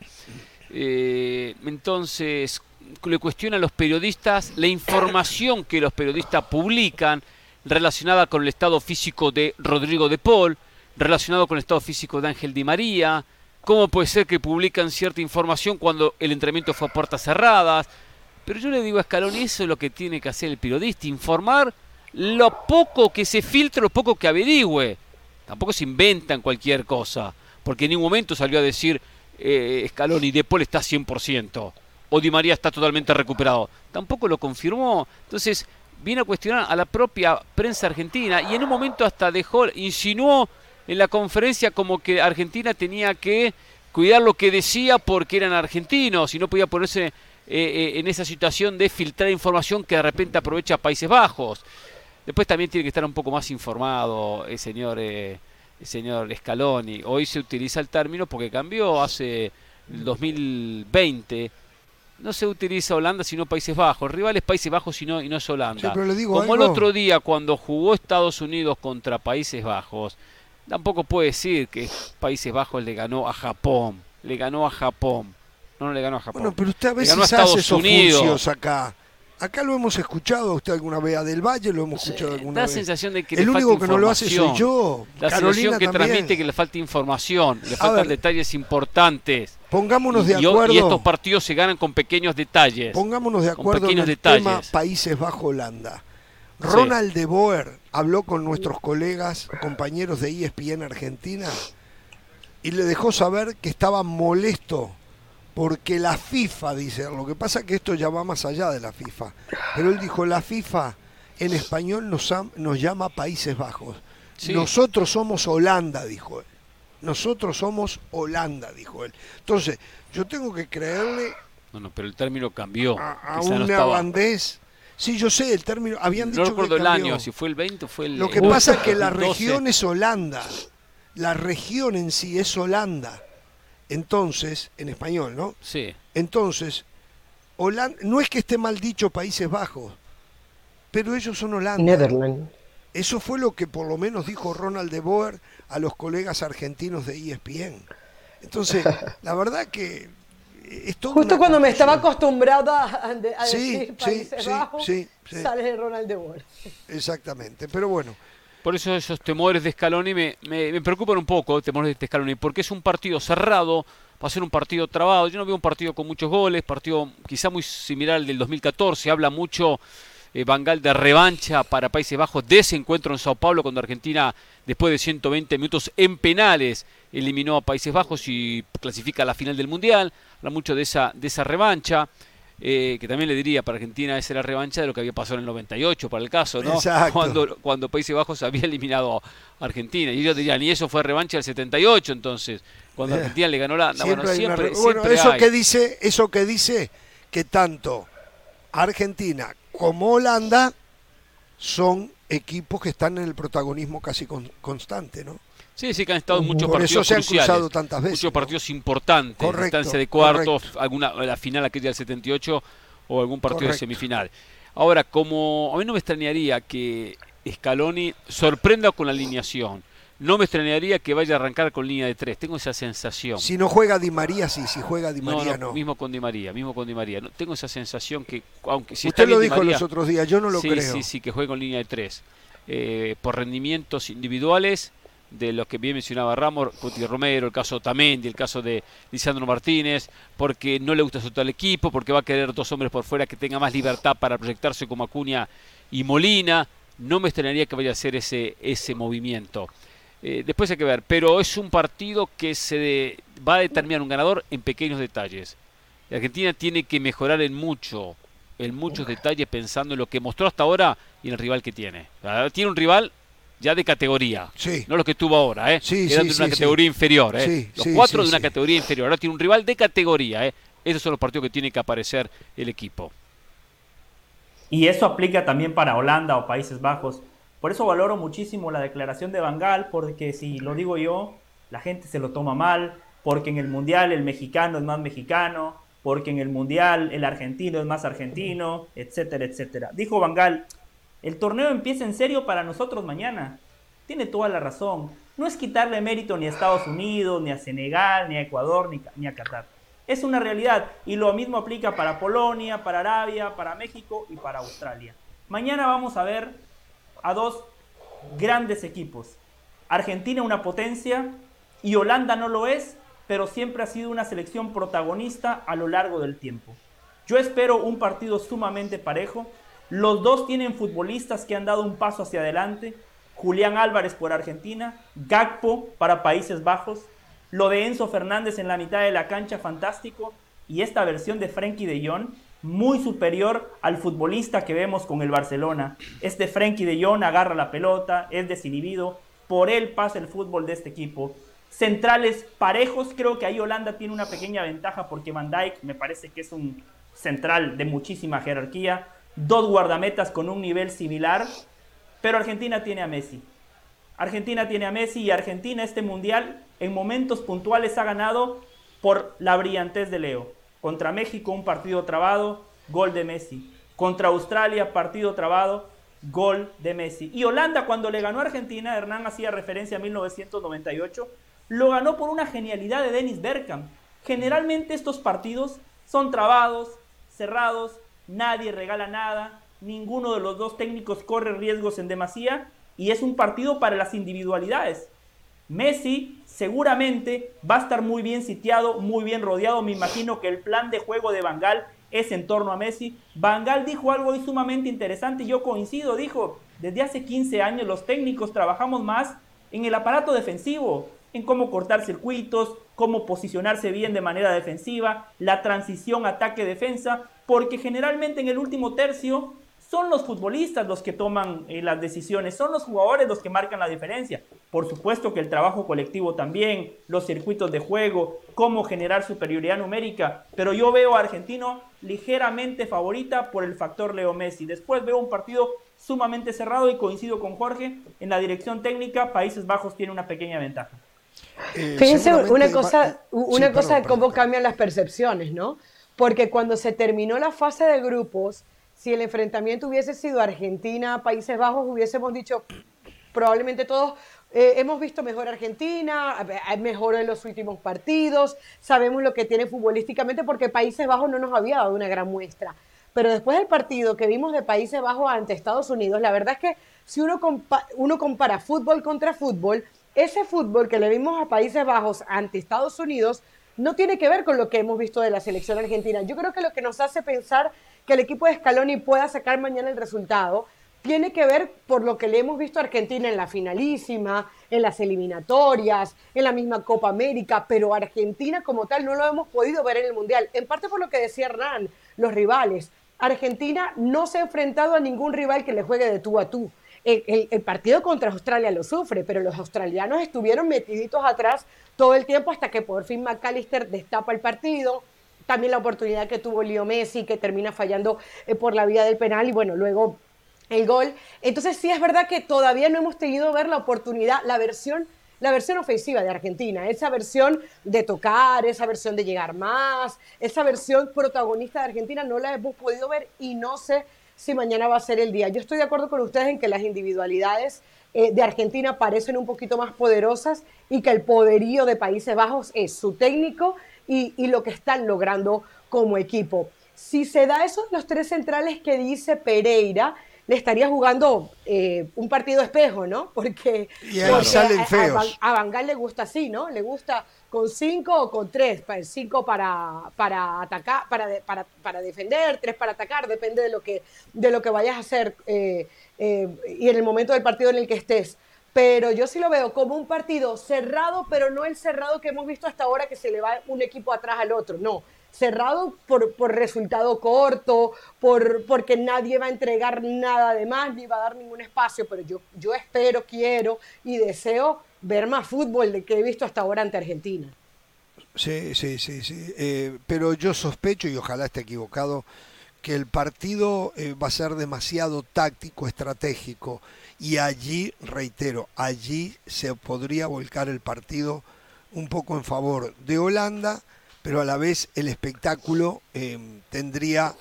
Eh, entonces, le cuestiona a los periodistas la información que los periodistas publican relacionada con el estado físico de Rodrigo de Paul, relacionado con el estado físico de Ángel Di María, cómo puede ser que publican cierta información cuando el entrenamiento fue a puertas cerradas. Pero yo le digo a Scaloni, eso es lo que tiene que hacer el periodista, informar lo poco que se filtra, lo poco que averigüe. Tampoco se inventan cualquier cosa, porque en ningún momento salió a decir eh, Scaloni, De Paul está 100% o Di María está totalmente recuperado. Tampoco lo confirmó. Entonces, viene a cuestionar a la propia prensa argentina y en un momento hasta dejó, insinuó en la conferencia como que Argentina tenía que cuidar lo que decía porque eran argentinos y no podía ponerse eh, eh, en esa situación de filtrar información que de repente aprovecha Países Bajos. Después también tiene que estar un poco más informado el señor, eh, el señor Scaloni. Hoy se utiliza el término porque cambió hace el 2020 no se utiliza Holanda sino Países Bajos. El rival es Países Bajos y no, y no es Holanda. Como el otro día cuando jugó Estados Unidos contra Países Bajos, tampoco puede decir que Países Bajos le ganó a Japón. Le ganó a Japón. No, no le ganó a Japón. Bueno, pero usted a veces hace esos Unidos. acá. Acá lo hemos escuchado usted alguna vez, a Del Valle lo hemos escuchado alguna da vez. Sensación de que El único que no lo hace soy yo. La sensación que transmite que le falta información, le faltan detalles importantes. Pongámonos de acuerdo. Y estos partidos se ganan con pequeños detalles. Pongámonos de acuerdo en el detalles. tema Países Bajo Holanda. Ronald de Boer habló con nuestros colegas, compañeros de ESPN Argentina, y le dejó saber que estaba molesto porque la FIFA, dice, lo que pasa es que esto ya va más allá de la FIFA, pero él dijo, la FIFA en español nos, nos llama Países Bajos. Nosotros somos Holanda, dijo él. Nosotros somos Holanda, dijo él. Entonces, yo tengo que creerle... No, no, pero el término cambió. A, un neerlandés. Sí, yo sé, el término. Habían dicho no recuerdo el año, si fue el 20 o fue el. Lo que pasa es que la región es Holanda. La región en sí es Holanda. Entonces, en español, ¿no? Sí. Entonces, Holanda, no es que esté mal dicho Países Bajos, pero ellos son Holanda. Netherlands. Eso fue lo que por lo menos dijo Ronald de Boer a los colegas argentinos de ESPN. Entonces, la verdad que es Justo cuando me estaba acostumbrada a, decir Países Bajos, sale Ronald de Boer. Exactamente, pero bueno. Por eso esos temores de Scaloni me, me, preocupan un poco, temores de Scaloni, porque es un partido cerrado, va a ser un partido trabado. Yo no veo un partido con muchos goles, partido quizá muy similar al del 2014, habla mucho eh, Bangal de revancha para Países Bajos de ese encuentro en Sao Paulo cuando Argentina después de 120 minutos en penales eliminó a Países Bajos y clasifica a la final del Mundial. Habla mucho de esa, de esa revancha. Eh, que también le diría para Argentina esa era la revancha de lo que había pasado en el 98 para el caso, ¿no? Cuando, cuando Países Bajos había eliminado a Argentina. Y ellos dirían, y eso fue revancha del 78 entonces, cuando eh, Argentina le ganó la... bueno, siempre, bueno eso que dice, eso que dice que tanto Argentina como Holanda son equipos que están en el protagonismo casi constante, ¿no? Sí, sí, que han estado en muchos partidos se han cruzado tantas veces. Muchos partidos importantes, correcto, instancia de cuartos, alguna la final aquella del 78 o algún partido de semifinal. Ahora, como a mí no me extrañaría que Scaloni sorprenda con la alineación. No me extrañaría que vaya a arrancar con línea de tres. Tengo esa sensación. Si no juega Di María, sí. Si juega Di María, no. Mismo con Di María, mismo con Di María. No, tengo esa sensación que, aunque si Usted lo dijo los otros días, yo no lo creo. Sí, sí, que juegue con línea de tres. Eh, por rendimientos individuales de los que bien mencionaba Ramos, Cuti Romero, el caso Tamendi, el caso de Lisandro Martínez, porque no le gusta soltar el equipo, porque va a querer dos hombres por fuera que tengan más libertad para proyectarse como Acuña y Molina. No me extrañaría que vaya a hacer ese, ese movimiento. Eh, después hay que ver, pero es un partido que se va a determinar un ganador en pequeños detalles. La Argentina tiene que mejorar en mucho, en muchos detalles pensando en lo que mostró hasta ahora y en el rival que tiene. Tiene un rival ya de categoría. No lo que tuvo ahora, ¿eh? Eran de una categoría inferior, ¿eh? Los cuatro de una categoría inferior. Ahora tiene un rival de categoría, ¿eh? Esos son los partidos que tiene que aparecer el equipo. Y eso aplica también para Holanda o Países Bajos. Por eso valoro muchísimo la declaración de Bangal, porque si lo digo yo, la gente se lo toma mal, porque en el Mundial el mexicano es más mexicano, porque en el Mundial el argentino es más argentino, etcétera, etcétera. Dijo Bangal, el torneo empieza en serio para nosotros mañana. Tiene toda la razón. No es quitarle mérito ni a Estados Unidos, ni a Senegal, ni a Ecuador, ni, ni a Qatar. Es una realidad y lo mismo aplica para Polonia, para Arabia, para México y para Australia. Mañana vamos a ver a dos grandes equipos. Argentina una potencia y Holanda no lo es, pero siempre ha sido una selección protagonista a lo largo del tiempo. Yo espero un partido sumamente parejo los dos tienen futbolistas que han dado un paso hacia adelante. Julián Álvarez por Argentina, Gakpo para Países Bajos, lo de Enzo Fernández en la mitad de la cancha, fantástico, y esta versión de Frenkie de Jong, muy superior al futbolista que vemos con el Barcelona. Este Frenkie de Jong agarra la pelota, es desinhibido, por él pasa el fútbol de este equipo. Centrales parejos, creo que ahí Holanda tiene una pequeña ventaja porque Van Dijk me parece que es un central de muchísima jerarquía dos guardametas con un nivel similar, pero Argentina tiene a Messi. Argentina tiene a Messi y Argentina este mundial en momentos puntuales ha ganado por la brillantez de Leo. Contra México un partido trabado, gol de Messi. Contra Australia partido trabado, gol de Messi. Y Holanda cuando le ganó a Argentina, Hernán hacía referencia a 1998, lo ganó por una genialidad de Dennis Bergkamp. Generalmente estos partidos son trabados, cerrados, nadie regala nada, ninguno de los dos técnicos corre riesgos en demasía y es un partido para las individualidades. Messi seguramente va a estar muy bien sitiado, muy bien rodeado. Me imagino que el plan de juego de Bangal es en torno a Messi. Bangal dijo algo sumamente interesante y yo coincido. Dijo, desde hace 15 años los técnicos trabajamos más en el aparato defensivo, en cómo cortar circuitos, cómo posicionarse bien de manera defensiva, la transición ataque-defensa porque generalmente en el último tercio son los futbolistas los que toman eh, las decisiones, son los jugadores los que marcan la diferencia. Por supuesto que el trabajo colectivo también, los circuitos de juego, cómo generar superioridad numérica, pero yo veo a Argentino ligeramente favorita por el factor Leo Messi. Después veo un partido sumamente cerrado y coincido con Jorge, en la dirección técnica Países Bajos tiene una pequeña ventaja. Eh, Fíjense una cosa, una cosa de cómo cambian las percepciones, ¿no? Porque cuando se terminó la fase de grupos, si el enfrentamiento hubiese sido Argentina, Países Bajos, hubiésemos dicho probablemente todos, eh, hemos visto mejor Argentina, mejor en los últimos partidos, sabemos lo que tiene futbolísticamente porque Países Bajos no nos había dado una gran muestra. Pero después del partido que vimos de Países Bajos ante Estados Unidos, la verdad es que si uno, uno compara fútbol contra fútbol, ese fútbol que le vimos a Países Bajos ante Estados Unidos no tiene que ver con lo que hemos visto de la selección argentina. Yo creo que lo que nos hace pensar que el equipo de Scaloni pueda sacar mañana el resultado tiene que ver por lo que le hemos visto a Argentina en la finalísima, en las eliminatorias, en la misma Copa América, pero Argentina como tal no lo hemos podido ver en el Mundial, en parte por lo que decía Hernán, los rivales. Argentina no se ha enfrentado a ningún rival que le juegue de tú a tú el, partido contra Australia lo sufre, pero los australianos estuvieron metiditos atrás todo el tiempo hasta que por fin McAllister destapa el partido. También la oportunidad que tuvo Leo Messi, que termina fallando eh, por la vía del penal y bueno, luego el gol. Entonces sí es verdad que todavía no hemos tenido ver la oportunidad, la versión la versión ofensiva de Argentina, esa versión de tocar, esa versión de llegar más, esa versión protagonista de Argentina no la hemos podido ver y no sé si mañana va a ser el día. Yo estoy de acuerdo con ustedes en que las individualidades eh, de Argentina parecen un poquito más poderosas y que el poderío de Países Bajos es su técnico y, y lo que están logrando como equipo. Si se da esos los tres centrales que dice Pereira, le estaría jugando eh, un partido espejo, ¿no? Porque, y ahí salen feos. A, Bangal le gusta así, ¿no? Le gusta con cinco o con tres. Cinco para, para atacar, para, para, para, defender, tres para atacar, depende de lo que, de lo que vayas a hacer eh, eh, y en el momento del partido en el que estés. Pero yo sí lo veo como un partido cerrado, pero no el cerrado que hemos visto hasta ahora que se le va un equipo atrás al otro. No, cerrado por, por resultado corto, por, porque nadie va a entregar nada de más, ni va a dar ningún espacio, pero yo, yo espero, quiero y deseo ver más fútbol de que he visto hasta ahora ante Argentina. Sí, sí, sí, sí. Eh, pero yo sospecho, y ojalá esté equivocado, que el partido eh, va a ser demasiado táctico, estratégico, y allí, reitero, allí se podría volcar el partido un poco en favor de Holanda, pero a la vez el espectáculo eh, tendría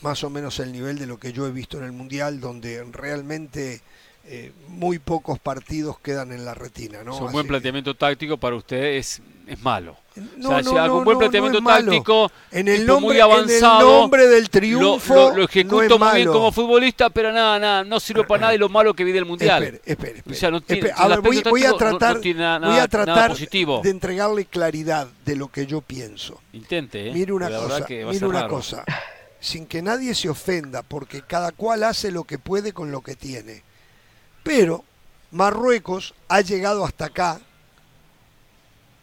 más o menos el nivel de lo que yo he visto en el Mundial, donde realmente eh, muy pocos partidos quedan en la retina. ¿no? un buen planteamiento táctico para usted es, es malo. No, o sea, si hago un buen planteamiento táctico en el nombre, muy avanzado, en el nombre del triunfo, lo, ejecuto muy bien como futbolista, pero nada, nada, no sirve para nada y lo malo que vi del mundial. Espere, espere, espere. O sea, no tiene, a ver, voy, voy, a tratar, nada, voy a tratar de entregarle claridad de lo que yo pienso. Intente, ¿eh? Mire una cosa, mire una cosa, sin que nadie se ofenda, porque cada cual hace lo que puede con lo que tiene. Pero Marruecos ha llegado hasta acá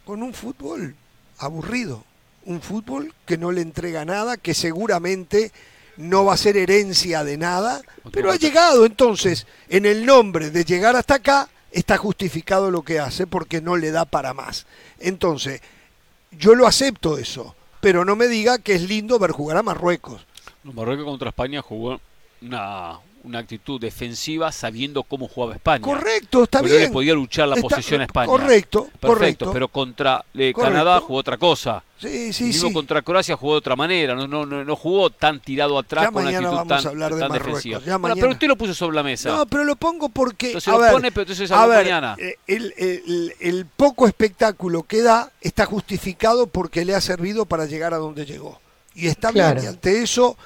con un fútbol aburrido, un fútbol que no le entrega nada, que seguramente no va a ser herencia de nada, pero ha llegado entonces, en el nombre de llegar hasta acá, está justificado lo que hace porque no le da para más. Entonces, yo lo acepto eso, pero no me diga que es lindo ver jugar a Marruecos. Marruecos contra España jugó una, una actitud defensiva sabiendo cómo jugaba España. Correcto, está bien. le podía luchar la posición a España. Correcto, Perfecto, correcto. pero contra eh, Canadá jugó otra cosa. Sí, sí, sí. contra Croacia jugó de otra manera, no, no, no, jugó tan tirado atrás con una actitud tan, defensiva. pero usted lo puso sobre la mesa. No, pero lo pongo porque. Entonces lo pone, pero entonces a ver, mañana. Eh, el, el, el poco espectáculo que da está justificado porque le ha servido para llegar a donde llegó. Y está bien, y ante eso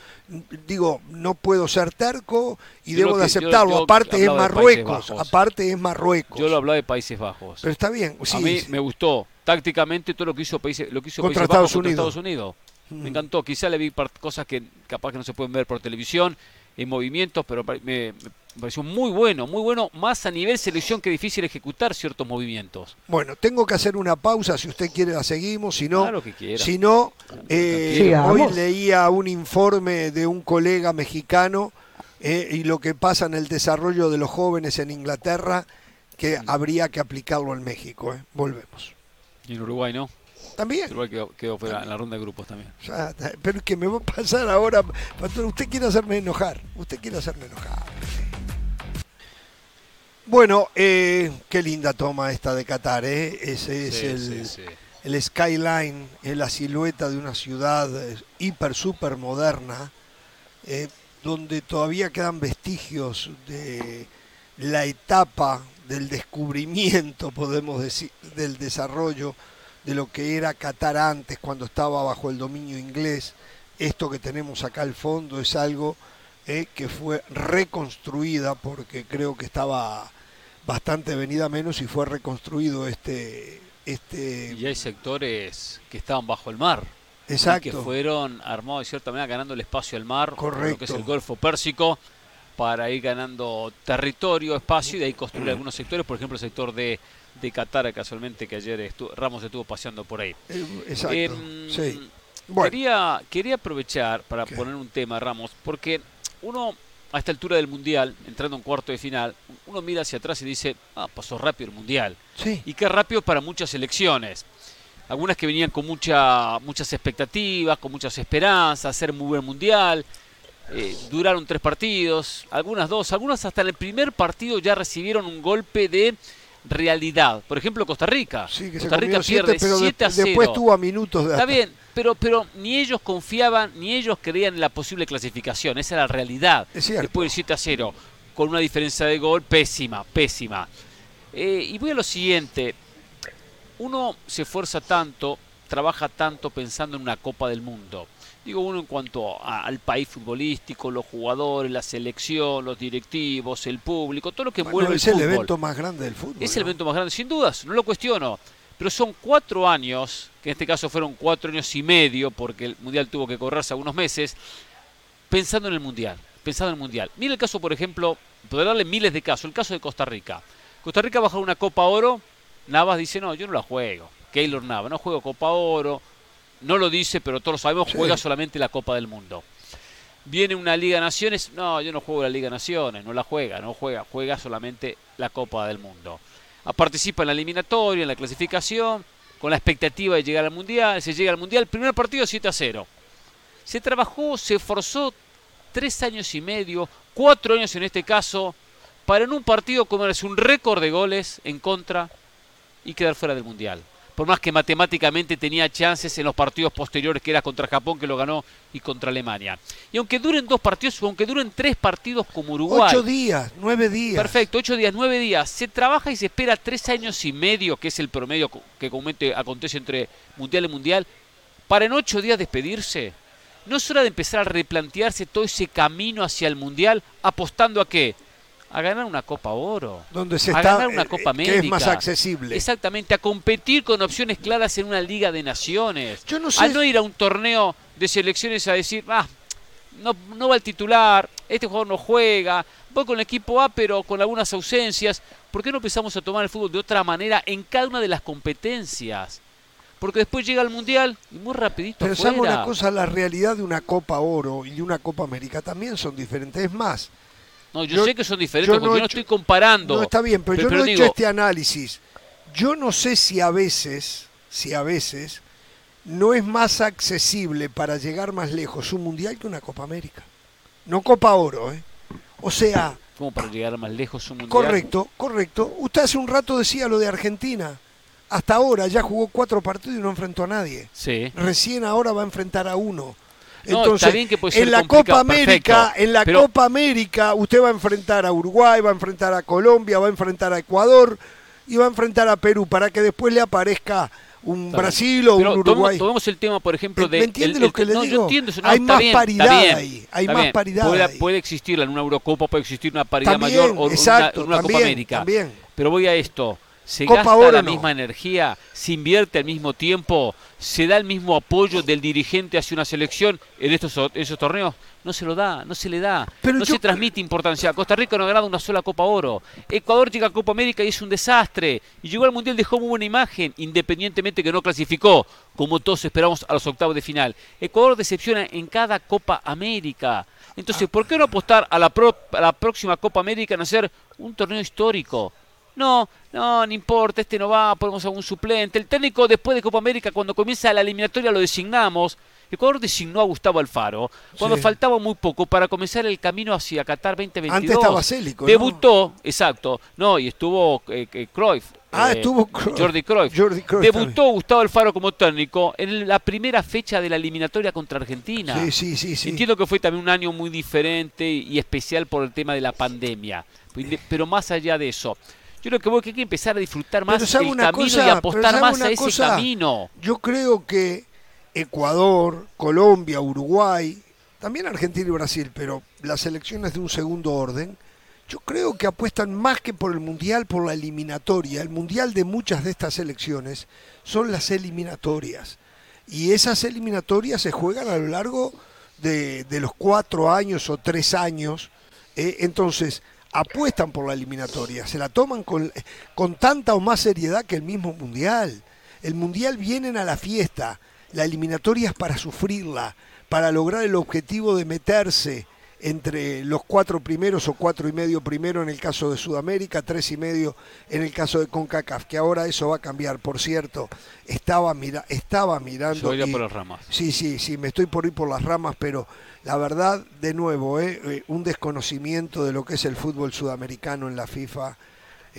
digo, no puedo ser terco y debo de aceptarlo. aparte es Marruecos, aparte es Marruecos. Yo lo hablaba de Países Bajos. Pero está bien. a mí me gustó tácticamente todo lo que hizo Países, lo que hizo contra Estados Unidos. Estados Unidos. Me mm. encantó. Quizá le vi cosas que capaz que no se pueden ver por televisión en movimientos, pero me, pareció muy bueno, muy bueno, más a nivel selección que difícil ejecutar ciertos movimientos. Bueno, tengo que hacer una pausa, si usted quiere la seguimos, si no, que si no eh, hoy leía un informe de un colega mexicano eh, y lo que pasa en el desarrollo de los jóvenes en Inglaterra, que mm. habría que aplicarlo en México. Eh. Volvemos. Y en Uruguay no. También. Igual quedó, fuera en la ronda de grupos también. pero es que me va a pasar ahora. Usted quiere hacerme enojar. Usted quiere hacerme enojar. Bueno, eh, qué linda toma esta de Qatar, ¿eh? Ese es el, el, skyline, es la silueta de una ciudad eh, hiper, super moderna, eh, donde todavía quedan vestigios de la etapa del descubrimiento, podemos decir, del desarrollo de lo que era Qatar antes, cuando estaba bajo el dominio inglés. Esto que tenemos acá al fondo es algo eh, que fue reconstruida porque creo que estaba bastante venida menos y fue reconstruido este... este... Y hay sectores que estaban bajo el mar. Exacto. que fueron armados de cierta manera ganando el espacio al mar, Correcto. lo que es el Golfo Pérsico, para ir ganando territorio, espacio y de ahí construir algunos sectores, por ejemplo el sector de de Qatar, casualmente, que ayer Ramos estuvo paseando por ahí. Eh, exacto, em, sí. Quería, quería aprovechar para poner un tema, Ramos, porque uno a esta altura del Mundial, entrando en cuarto de final, uno mira hacia atrás y dice, ah, pasó rápido el Mundial. Sí. Y qué rápido para muchas elecciones. Algunas que venían con mucha, muchas expectativas, con muchas esperanzas, hacer muy buen Mundial. Eh, duraron tres partidos, algunas dos, algunas hasta en el primer partido ya recibieron un golpe de realidad. Por ejemplo, Costa Rica. Sí, que Costa Rica pierde 7 a 0. Después tuvo a minutos de Está bien, pero, pero ni ellos confiaban, ni ellos creían en la posible clasificación. Esa era la realidad. Después del 7 a 0, con una diferencia de gol pésima, pésima. Eh, y voy a lo siguiente. Uno se esfuerza tanto, trabaja tanto pensando en una Copa del Mundo. Digo uno en cuanto al país futbolístico, los jugadores, la selección, los directivos, el público, todo lo que envuelve el fútbol. Es el evento más grande del fútbol. Es el evento más grande, sin dudas, no lo cuestiono. Pero son cuatro años, que en este caso fueron cuatro años y medio, porque el Mundial tuvo que correrse algunos meses, pensando en el Mundial. Pensando en el Mundial. Mira el caso, por ejemplo, podría darle miles de casos, el caso de Costa Rica. Costa Rica baja una Copa Oro, Navas dice, no, yo no la juego. Keylor Navas, no juego Copa Oro, no lo dice, pero todos lo sabemos, juega solamente la Copa del Mundo. Viene una Liga Naciones, no, yo no juego la Liga Naciones, no la juega, no juega, juega solamente la Copa del Mundo. Ah, participa en la eliminatoria, en la clasificación, con la expectativa de llegar al Mundial, se llega al Mundial, primer partido 7 a 0. Se trabajó, se esforzó tres años y medio, cuatro años en este caso, para en un partido comerse un récord de goles en contra y quedar fuera del Mundial por más que matemáticamente tenía chances en los partidos posteriores, que era contra Japón, que lo ganó, y contra Alemania. Y aunque duren dos partidos, aunque duren tres partidos como Uruguay. Ocho días, nueve días. Perfecto, ocho días, nueve días. Se trabaja y se espera tres años y medio, que es el promedio que comúnmente acontece entre Mundial y Mundial, para en ocho días despedirse. ¿No es hora de empezar a replantearse todo ese camino hacia el Mundial, apostando a qué? A ganar una Copa Oro, donde se a está, ganar una eh, Copa América, que es más accesible. Exactamente, a competir con opciones claras en una Liga de Naciones. Yo no sé... A no ir a un torneo de selecciones a decir, ah, no, no va el titular, este jugador no juega, voy con el equipo A pero con algunas ausencias. ¿Por qué no empezamos a tomar el fútbol de otra manera en cada una de las competencias? Porque después llega el Mundial y muy rapidito Pero sabe una cosa, la realidad de una Copa Oro y de una Copa América también son diferentes. Es más, no, yo, sé que son diferentes porque yo no estoy comparando. No, está bien, pero, yo no he hecho este análisis. Yo no sé si a veces, si a veces, no es más accesible para llegar más lejos un mundial que una Copa América. No Copa Oro, ¿eh? O sea... ¿Cómo para llegar más lejos un mundial? Correcto, correcto. Usted hace un rato decía lo de Argentina. Hasta ahora ya jugó cuatro partidos y no enfrentó a nadie. Sí. Recién ahora va a enfrentar a uno. Entonces, en la Copa América, en la Copa América, usted va a enfrentar a Uruguay, va a enfrentar a Colombia, va a enfrentar a Ecuador y va a enfrentar a Perú para que después le aparezca un Brasil o un Uruguay. Tomemos el tema, por ejemplo, de. ¿Me entiende lo que le no, digo? Yo entiendo hay más paridad ahí. Hay más paridad. Puede, ahí. puede, existir en una Eurocopa, puede existir una paridad mayor o exacto, una, una Copa América. También. Pero voy a esto se gasta la misma energía, se invierte al mismo tiempo, se da el mismo apoyo del dirigente hacia una selección en estos esos torneos. No se lo da, no se le da, no se transmite importancia. Costa Rica no ha ganado una sola Copa Oro. Ecuador llega a Copa América y es un desastre. Y llegó al Mundial, dejó muy buena imagen, independientemente que no clasificó, como todos esperamos a los octavos de final. Ecuador decepciona en cada Copa América. Entonces, ¿por qué no apostar a la, a la próxima Copa América en hacer un torneo histórico? No, no, no importa, este no va, ponemos a un suplente. El técnico después de Copa América, cuando comienza la eliminatoria, lo designamos. Ecuador designó a Gustavo Alfaro cuando faltaba muy poco para comenzar el camino hacia Qatar 2022. Antes estaba Célico, Debutó, exacto, no, y estuvo eh, eh, Cruyff. Ah, eh, estuvo Jordi Cruyff. Debutó Gustavo Alfaro como técnico en la primera fecha de la eliminatoria contra Argentina. Sí, sí, sí, sí. Entiendo que fue también un año muy diferente y especial por el tema de la pandemia. Pero más allá de eso, yo creo que voy que hay que empezar a disfrutar más el camino y apostar más a ese camino. Yo creo que Ecuador, Colombia, Uruguay, también Argentina y Brasil, pero las elecciones de un segundo orden, yo creo que apuestan más que por el Mundial, por la eliminatoria. El Mundial de muchas de estas elecciones son las eliminatorias. Y esas eliminatorias se juegan a lo largo de, los cuatro años o tres años. Eh, entonces, apuestan por la eliminatoria, se la toman con, con tanta o más seriedad que el mismo Mundial. El Mundial vienen a la fiesta, la eliminatoria es para sufrirla, para lograr el objetivo de meterse entre los cuatro primeros o cuatro y medio primero en el caso de Sudamérica, tres y medio en el caso de CONCACAF, que ahora eso va a cambiar, por cierto, estaba, mira, estaba mirando... por las ramas. Sí, sí, sí, me estoy por ir por las ramas, pero la verdad, de nuevo, eh, eh, un desconocimiento de lo que es el fútbol sudamericano en la FIFA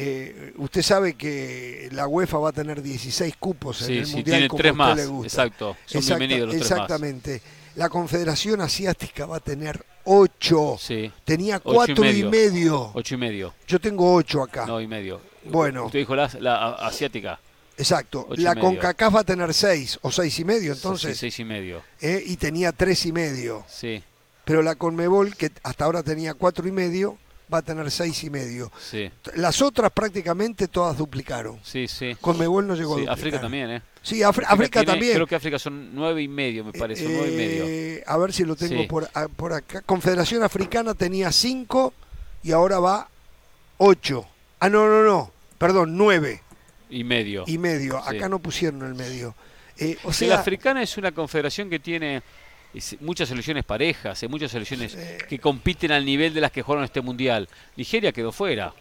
Eh, usted sabe que la UEFA va a tener 16 cupos en el sí, Mundial tiene como tres a más. le gusta. Exacto, son bienvenidos los Exactamente. La Confederación Asiática va a tener 8. Sí. Tenía 4 y, medio. 8 y medio. Yo tengo 8 acá. No, y medio. Bueno. Usted dijo la, la asiática. Exacto. La CONCACAF va a tener 6 o 6 y medio, entonces. Sí, 6 y medio. Eh, y tenía 3 y medio. Sí. Pero la CONMEBOL, que hasta ahora tenía 4 y medio, va a tener seis y medio. Sí. Las otras prácticamente todas duplicaron. Sí, sí. Conmebol no llegó a duplicar. África también, ¿eh? Sí, África, también. Creo que África son nueve y medio, me parece, nueve y medio. Eh, a ver si lo tengo por, por acá. Confederación Africana tenía cinco y ahora va ocho. Ah, no, no, no. Perdón, nueve. Y medio. Y medio. Acá no pusieron el medio. Eh, o sea, la africana es una confederación que tiene muchas selecciones parejas, hay muchas selecciones que compiten al nivel de las que jugaron este mundial. Nigeria quedó fuera,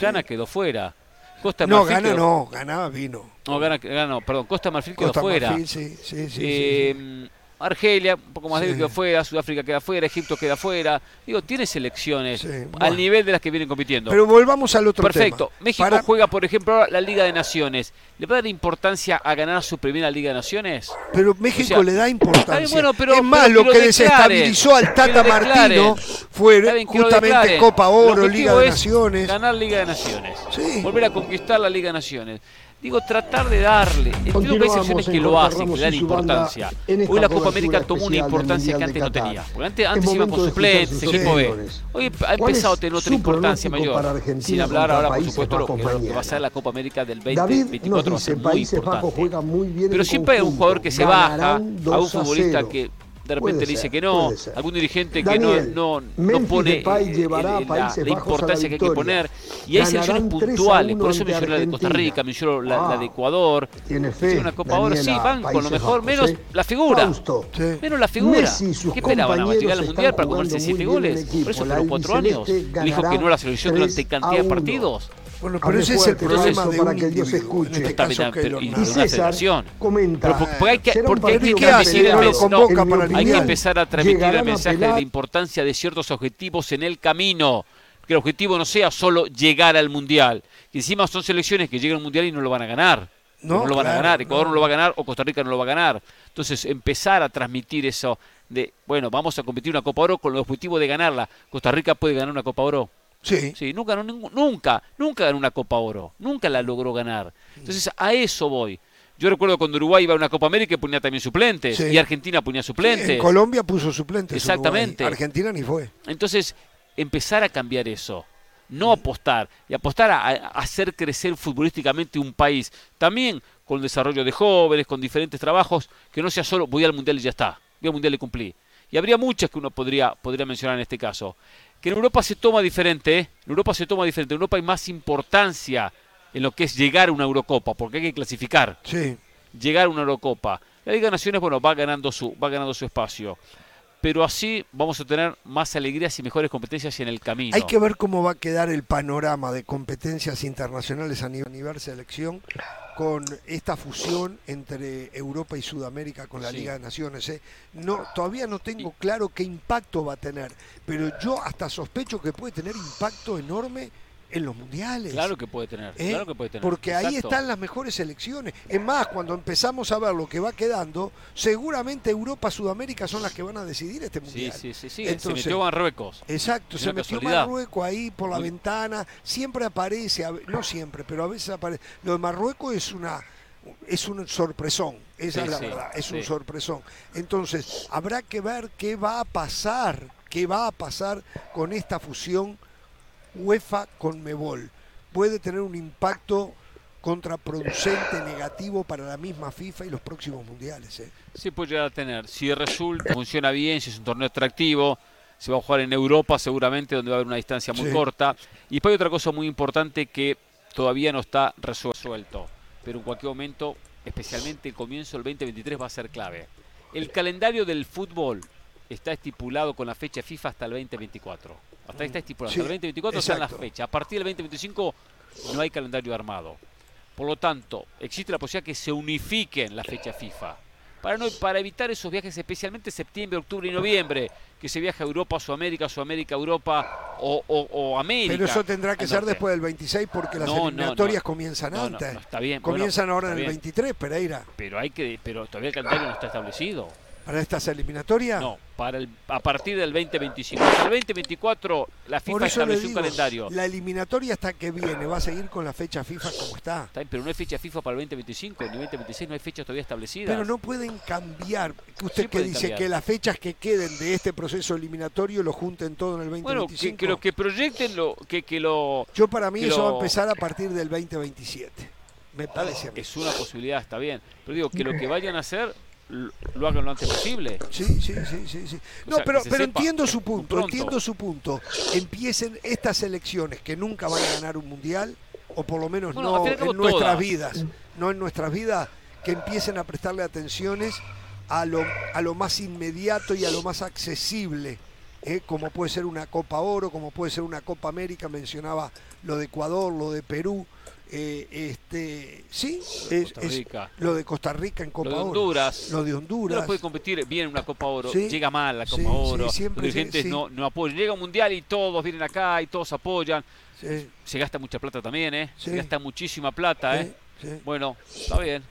Ghana quedó fuera. Costa no, Ghana no, ganaba vino. No, Ghana, no, perdón, Costa Marfil quedó fuera. Marfil, sí, sí, sí, eh, Argelia, un poco más débil queda fuera, Sudáfrica queda fuera, Egipto queda fuera. Digo, tiene selecciones al nivel de las que vienen compitiendo. Pero volvamos al otro Perfecto. México juega, por ejemplo, la Liga de Naciones. ¿Le va a dar importancia a ganar su primera Liga de Naciones? Pero México le da importancia. es más, lo, que, desestabilizó al Tata Martino fue justamente Copa Oro, Liga de Naciones. Ganar Liga de Naciones. Volver a conquistar la Liga de Naciones. Digo, tratar de darle. Entiendo que hay secciones que lo hacen, que le dan importancia. Hoy la Copa América tomó una importancia que antes no tenía. Porque antes, antes iban con suplentes, equipo B. Hoy ha empezado a tener otra importancia mayor. Sin hablar ahora, por supuesto, lo que, lo que va a ser la Copa América del 2024 va a ser muy importante. Pero siempre hay un jugador que se baja, a un futbolista que de repente le dice que no, algún dirigente que no, no, no pone la, importancia que hay que poner. Y hay selecciones puntuales, por eso mencioné la de Costa Rica, mencionó la, de Ecuador. Tiene una Copa Oro, sí, van con lo mejor, menos la figura. Menos la figura. ¿Qué esperaban? ¿A llegar al Mundial para comerse siete goles? Por eso fueron cuatro años. Dijo que no la selección durante cantidad de partidos. Bueno, pero ese es el problema de para que Dios escuche. En este caso, pero, y. Comenta, pero porque hay que, porque hay que, transmitir el mensaje, hay que empezar a transmitir el mensaje de la importancia de ciertos objetivos en el camino. Que el objetivo no sea solo llegar al mundial. Que encima son selecciones que llegan al mundial y no lo van a ganar. No, no lo van a ganar. Ecuador no lo va a ganar o Costa Rica no lo va a ganar. Entonces, empezar a transmitir eso de, bueno, vamos a competir una Copa Oro con el objetivo de ganarla. Costa Rica puede ganar una Copa Oro. Sí. Sí, nunca, nunca, nunca ganó una Copa Oro, nunca la logró ganar. Entonces, a eso voy. Yo recuerdo cuando Uruguay iba a una Copa América y ponía también suplentes, y Argentina ponía suplentes. en Colombia puso suplentes. Exactamente. Argentina ni fue. Entonces, empezar a cambiar eso. No apostar, y apostar a, hacer crecer futbolísticamente un país. También con el desarrollo de jóvenes, con diferentes trabajos, que no sea solo voy al Mundial y ya está. Voy al Mundial y cumplí. Y habría muchas que uno podría, podría mencionar en este caso que en Europa se toma diferente, ¿eh? en Europa se toma diferente, en Europa hay más importancia en lo que es llegar a una Eurocopa, porque hay que clasificar. Sí. Llegar a una Eurocopa. La Liga de Naciones, bueno, va ganando su, va ganando su espacio. Pero así vamos a tener más alegrías y mejores competencias en el camino. Hay que ver cómo va a quedar el panorama de competencias internacionales a nivel selección con esta fusión entre Europa y Sudamérica con la Liga de Naciones. ¿eh? No, todavía no tengo claro qué impacto va a tener, pero yo hasta sospecho que puede tener impacto enorme en los mundiales. Claro que puede tener, ¿Eh? claro que puede tener. Porque ahí están las mejores selecciones. Es más, cuando empezamos a ver lo que va quedando, seguramente Europa, Sudamérica son las que van a decidir este mundial. Sí, sí, sí. se metió Marruecos. Exacto, se metió Marruecos ahí por la ventana. Siempre aparece, no siempre, pero a veces aparece. Lo de Marruecos es una es un sorpresón, esa es la verdad, es un sorpresón. Entonces, habrá que ver qué va a pasar, qué va a pasar con esta fusión UEFA con Mebol. Puede tener un impacto contraproducente, negativo para la misma FIFA y los próximos mundiales. ¿eh? Sí, puede llegar a tener. Si resulta, funciona bien, si es un torneo atractivo, se va a jugar en Europa seguramente, donde va a haber una distancia muy corta. Y después hay otra cosa muy importante que todavía no está resuelto, pero en cualquier momento, especialmente el comienzo del 2023, va a ser clave. El calendario del fútbol está estipulado con la fecha FIFA hasta el 2024. Hasta ahí está estipulado. hasta el 2024 están las fechas. A partir del 2025 no hay calendario armado. Por lo tanto, existe la posibilidad que se unifiquen la fecha FIFA. para, no, para evitar esos viajes, especialmente septiembre, octubre y noviembre, que se viaja a Europa, Sudamérica, Sudamérica, Europa o, América. Pero eso tendrá que ser después del 26 porque las eliminatorias comienzan antes. está bien. Comienzan ahora en el 23, Pereira. Pero hay que, pero todavía el calendario no está establecido. ¿Para estas eliminatorias? No, para el, a partir del 2025. Hasta el 2024 la FIFA estableció un calendario. La eliminatoria hasta que viene va a seguir con la fecha FIFA como está. pero no hay fecha FIFA para el 2025, ni 2026 no hay fechas todavía establecidas. Pero no pueden cambiar. ¿Usted que dice? Que las fechas que queden de este proceso eliminatorio lo junten todo en el 2025. Bueno, que, lo que proyecten lo, que, que lo... Yo para mí eso va a empezar a partir del 2027. Me parece a mí. Es una posibilidad, está bien. Pero digo, que lo que vayan a hacer lo hagan lo antes posible. Sí, sí, sí, sí. No, pero, pero entiendo su punto, entiendo su punto. Empiecen estas elecciones que nunca van a ganar un mundial, o por lo menos no en nuestras vidas, no en nuestras vidas, que empiecen a prestarle atenciones a lo, a lo más inmediato y a lo más accesible, ¿eh? como puede ser una Copa Oro, como puede ser una Copa América, mencionaba lo de Ecuador, lo de Perú, eh, este, sí, es, lo de Costa Rica en Copa lo de Honduras, Oro. Lo de Honduras. No puede competir bien en una Copa Oro. Llega mal la Copa Oro. Los dirigentes no, no apoyan. Llega un mundial y todos vienen acá y todos apoyan. Se gasta mucha plata también, ¿eh? Se gasta muchísima plata, ¿eh? Bueno, está bien.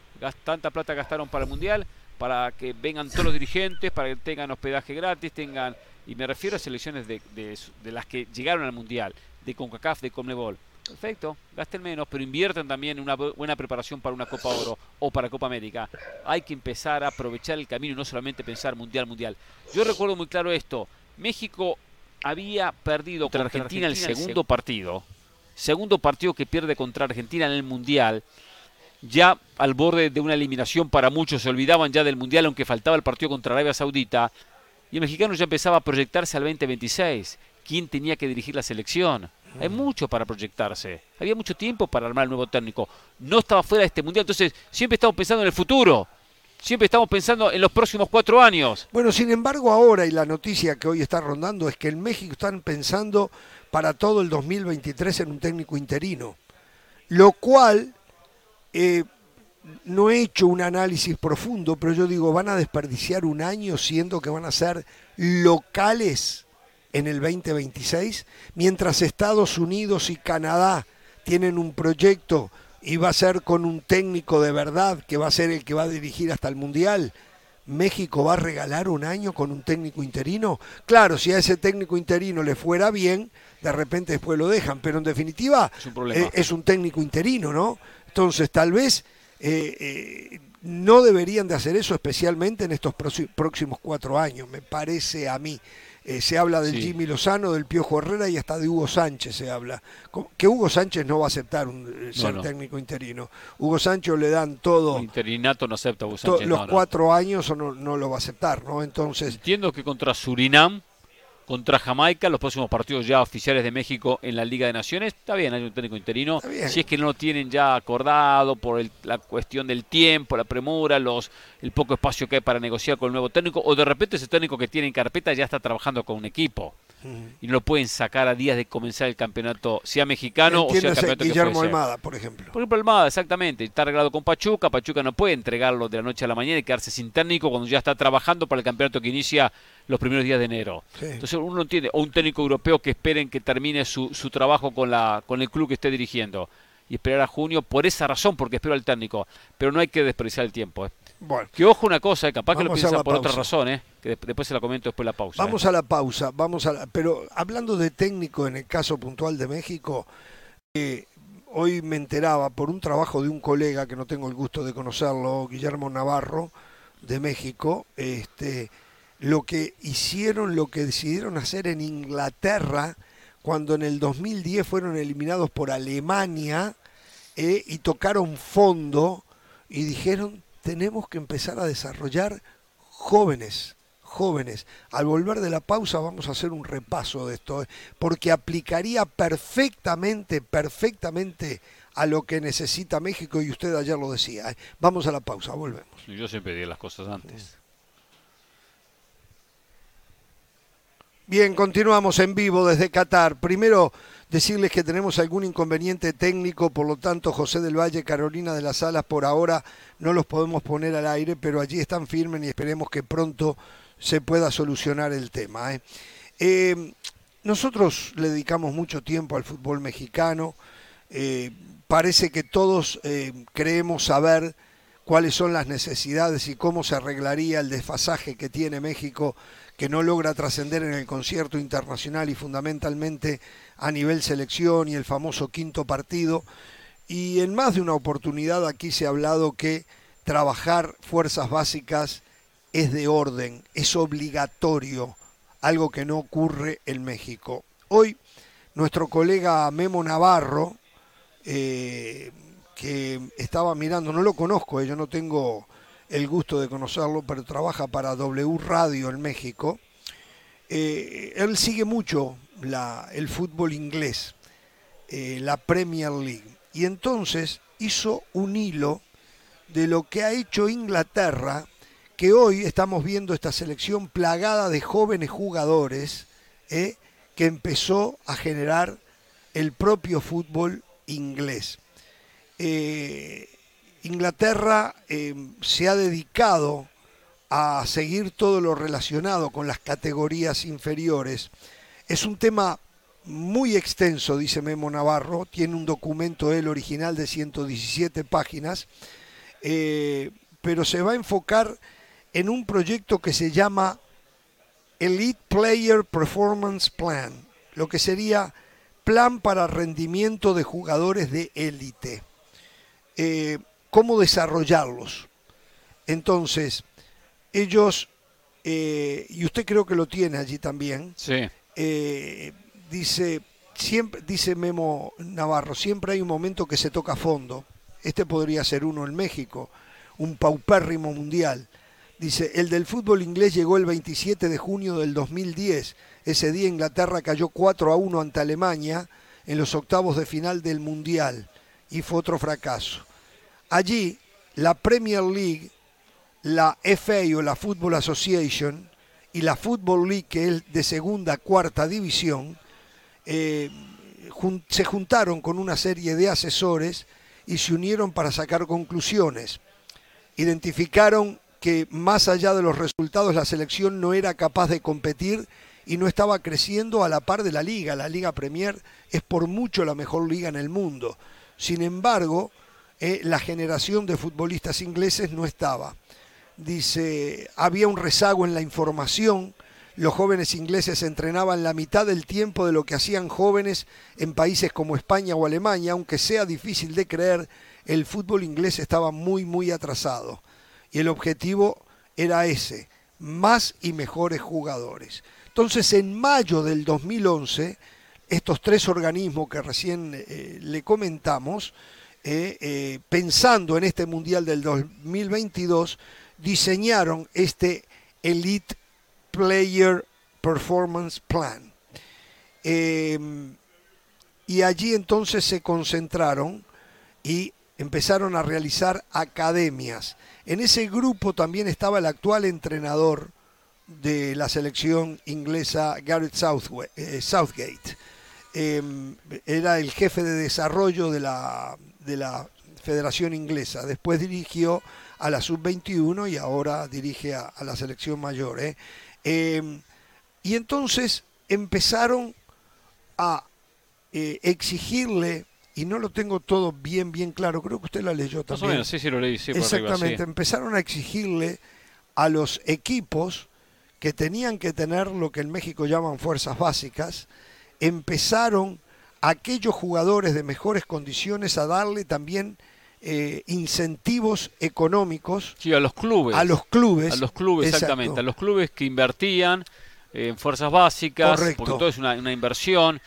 Tanta plata gastaron para el mundial, para que vengan todos los dirigentes, para que tengan hospedaje gratis, tengan. Y me refiero a selecciones de, de, de las que llegaron al mundial, de CONCACAF, de CONMEBOL Perfecto, gasten menos, pero invierten también en una buena preparación para una Copa Oro o para Copa América. Hay que empezar a aprovechar el camino y no solamente pensar mundial, mundial. Yo recuerdo muy claro esto. México había perdido contra Argentina, el segundo partido. Segundo partido que pierde contra Argentina en el Mundial. Ya al borde de una eliminación para muchos, se olvidaban ya del Mundial, aunque faltaba el partido contra Arabia Saudita. Y el mexicano ya empezaba a proyectarse al 2026. ¿Quién tenía que dirigir la selección? Hay mucho para proyectarse. Había mucho tiempo para armar el nuevo técnico. No estaba fuera de este mundial. Entonces, siempre estamos pensando en el futuro. Siempre estamos pensando en los próximos cuatro años. Bueno, sin embargo, ahora y la noticia que hoy está rondando es que en México están pensando para todo el 2023 en un técnico interino. Lo cual, eh, no he hecho un análisis profundo, pero yo digo, van a desperdiciar un año siendo que van a ser locales en el 2026, mientras Estados Unidos y Canadá tienen un proyecto y va a ser con un técnico de verdad que va a ser el que va a dirigir hasta el Mundial. México va a regalar un año con un técnico interino. Claro, si a ese técnico interino le fuera bien, de repente después lo dejan, pero en definitiva es un, eh, técnico interino, ¿no? Entonces tal vez eh, eh, no deberían de hacer eso, especialmente en estos próximos cuatro años, me parece a mí. Eh, se habla del Jimmy Lozano, del Piojo Herrera y hasta de Hugo Sánchez se habla. Que Hugo Sánchez no va a aceptar un, eh, ser técnico interino. Hugo Sánchez le dan todo. interinato no acepta Hugo Sánchez. los cuatro años o no, no lo va a aceptar, ¿no? Entonces. Entiendo que contra Surinam contra Jamaica, los próximos partidos ya oficiales de México en la Liga de Naciones. Está bien, hay un técnico interino. Si es que no lo tienen ya acordado por la cuestión del tiempo, la premura, los, el poco espacio que hay para negociar con el nuevo técnico, o de repente ese técnico que tiene en carpeta ya está trabajando con un equipo y no lo pueden sacar a días de comenzar el campeonato, sea mexicano o sea el campeonato Guillermo Almada, por ejemplo. Por ejemplo, Almada, exactamente. Está arreglado con Pachuca. Pachuca no puede entregarlo de la noche a la mañana y quedarse sin técnico cuando ya está trabajando para el campeonato que inicia los primeros días de enero. Entonces uno entiende, o un técnico europeo que esperen que termine su, su trabajo con, la, con el club que esté dirigiendo y esperar a junio por esa razón, porque espero al técnico. Pero no hay que desperdiciar el tiempo. ¿eh? Bueno, que ojo una cosa, eh, capaz que lo piensa por otra razón, eh, que después se la comento después de la pausa. Vamos a la pausa, vamos a pero hablando de técnico en el caso puntual de México, hoy me enteraba por un trabajo de un colega que no tengo el gusto de conocerlo, Guillermo Navarro, de México, este, lo que hicieron, lo que decidieron hacer en Inglaterra, cuando en el 2010 fueron eliminados por Alemania y tocaron fondo y dijeron tenemos que empezar a desarrollar jóvenes, jóvenes. Al volver de la pausa vamos a hacer un repaso de esto, ¿eh? porque aplicaría perfectamente, perfectamente a lo que necesita México y usted ayer lo decía. ¿eh? Vamos a la pausa, volvemos. Yo siempre digo las cosas antes. Bien, continuamos en vivo desde Qatar. Primero, decirles que tenemos algún inconveniente técnico, por lo tanto, José del Valle, Carolina de las Salas, por ahora no los podemos poner al aire, pero allí están firmes y esperemos que pronto se pueda solucionar el tema. ¿eh? Eh, nosotros le dedicamos mucho tiempo al fútbol mexicano. Eh, parece que todos creemos saber cuáles son las necesidades y cómo se arreglaría el desfasaje que tiene México que no logra trascender en el concierto internacional y fundamentalmente a nivel selección y el famoso quinto partido. Y en más de una oportunidad aquí se ha hablado que trabajar fuerzas básicas es de orden, es obligatorio, algo que no ocurre en México. Hoy nuestro colega Memo Navarro, eh, que estaba mirando, no lo conozco, eh, yo no tengo el gusto de conocerlo, pero trabaja para W Radio en México. Eh, él sigue mucho el fútbol inglés, eh, la Premier League, y entonces hizo un hilo de lo que ha hecho Inglaterra, que hoy estamos viendo esta selección plagada de jóvenes jugadores, eh, que empezó a generar el propio fútbol inglés. Inglaterra eh, se ha dedicado a seguir todo lo relacionado con las categorías inferiores. Es un tema muy extenso, dice Memo Navarro, tiene un documento él original de 117 páginas, eh, pero se va a enfocar en un proyecto que se llama Elite Player Performance Plan, lo que sería plan para rendimiento de jugadores de élite. Eh, cómo desarrollarlos. Entonces, ellos, eh, y usted creo que lo tiene allí también, sí. Eh, dice, siempre, dice Memo Navarro, siempre hay un momento que se toca a fondo. Este podría ser uno en México, un paupérrimo mundial. Dice, el del fútbol inglés llegó el 27 de junio del 2010. Ese día Inglaterra cayó 4 a 1 ante Alemania en los octavos de final del Mundial y fue otro fracaso. Allí, la Premier League, la FA o la Football Association y la Football League, que es de segunda, cuarta división, eh, se juntaron con una serie de asesores y se unieron para sacar conclusiones. Identificaron que más allá de los resultados la selección no era capaz de competir y no estaba creciendo a la par de la liga. La Liga Premier es por mucho la mejor liga en el mundo. Sin embargo, eh, la generación de futbolistas ingleses no estaba. Dice, había un rezago en la información, los jóvenes ingleses entrenaban la mitad del tiempo de lo que hacían jóvenes en países como España o Alemania, aunque sea difícil de creer, el fútbol inglés estaba muy, muy atrasado. Y el objetivo era ese, más y mejores jugadores. Entonces, en mayo del 2011, estos tres organismos que recién eh, le comentamos, eh, eh, pensando en este Mundial del 2022, diseñaron este Elite Player Performance Plan. Em, y allí entonces se concentraron y empezaron a realizar academias. En ese grupo también estaba el actual entrenador de la selección inglesa, Gareth eh, Southgate. Em, era el jefe de desarrollo de la de la Federación Inglesa. Después dirigió a la sub-21 y ahora dirige a, la selección mayor. ¿eh? Em, y entonces empezaron a eh, exigirle, y no lo tengo todo bien, bien claro, creo que usted la leyó también. sí, sí, lo leí, Exactamente, empezaron a exigirle a los equipos que tenían que tener lo que en México llaman fuerzas básicas, empezaron aquellos jugadores de mejores condiciones a darle también eh, incentivos económicos sí, a los clubes. A los clubes. A los clubes, exactamente. A los clubes que invertían en fuerzas básicas, porque todo es una, inversión.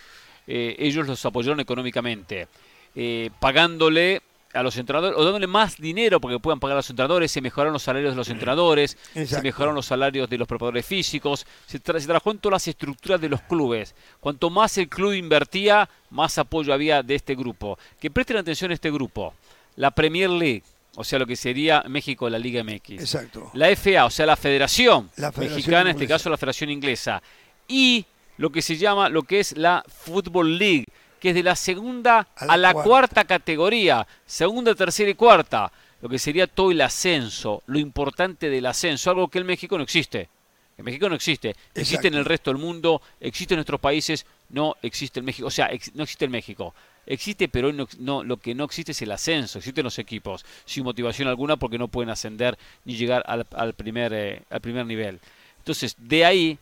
Eh, ellos los apoyaron económicamente, eh, pagándole a los entrenadores, o dándole más dinero porque puedan pagar a los entrenadores, se mejoraron los salarios de los entrenadores, se mejoraron los salarios de los preparadores físicos, se, trabajó en todas las estructuras de los clubes. Cuanto más el club invertía, más apoyo había de este grupo. Que presten atención a este grupo. La Premier League, o sea, lo que sería México, la Liga MX. Exacto. La FA, o sea, la Federación, Mexicana, en este caso la Federación Inglesa. Y lo que se llama, lo que es la Football League, que es de la segunda a la, cuarta. categoría, segunda, tercera y cuarta, lo que sería todo el ascenso, lo importante del ascenso, algo que en México no existe. En México no existe, existe en el resto del mundo, existe en nuestros países, no existe en México, o sea, no existe en México. Existe, pero no, lo que no existe es el ascenso, existen los equipos, sin motivación alguna porque no pueden ascender ni llegar al, primer, eh, al primer nivel. Entonces, de ahí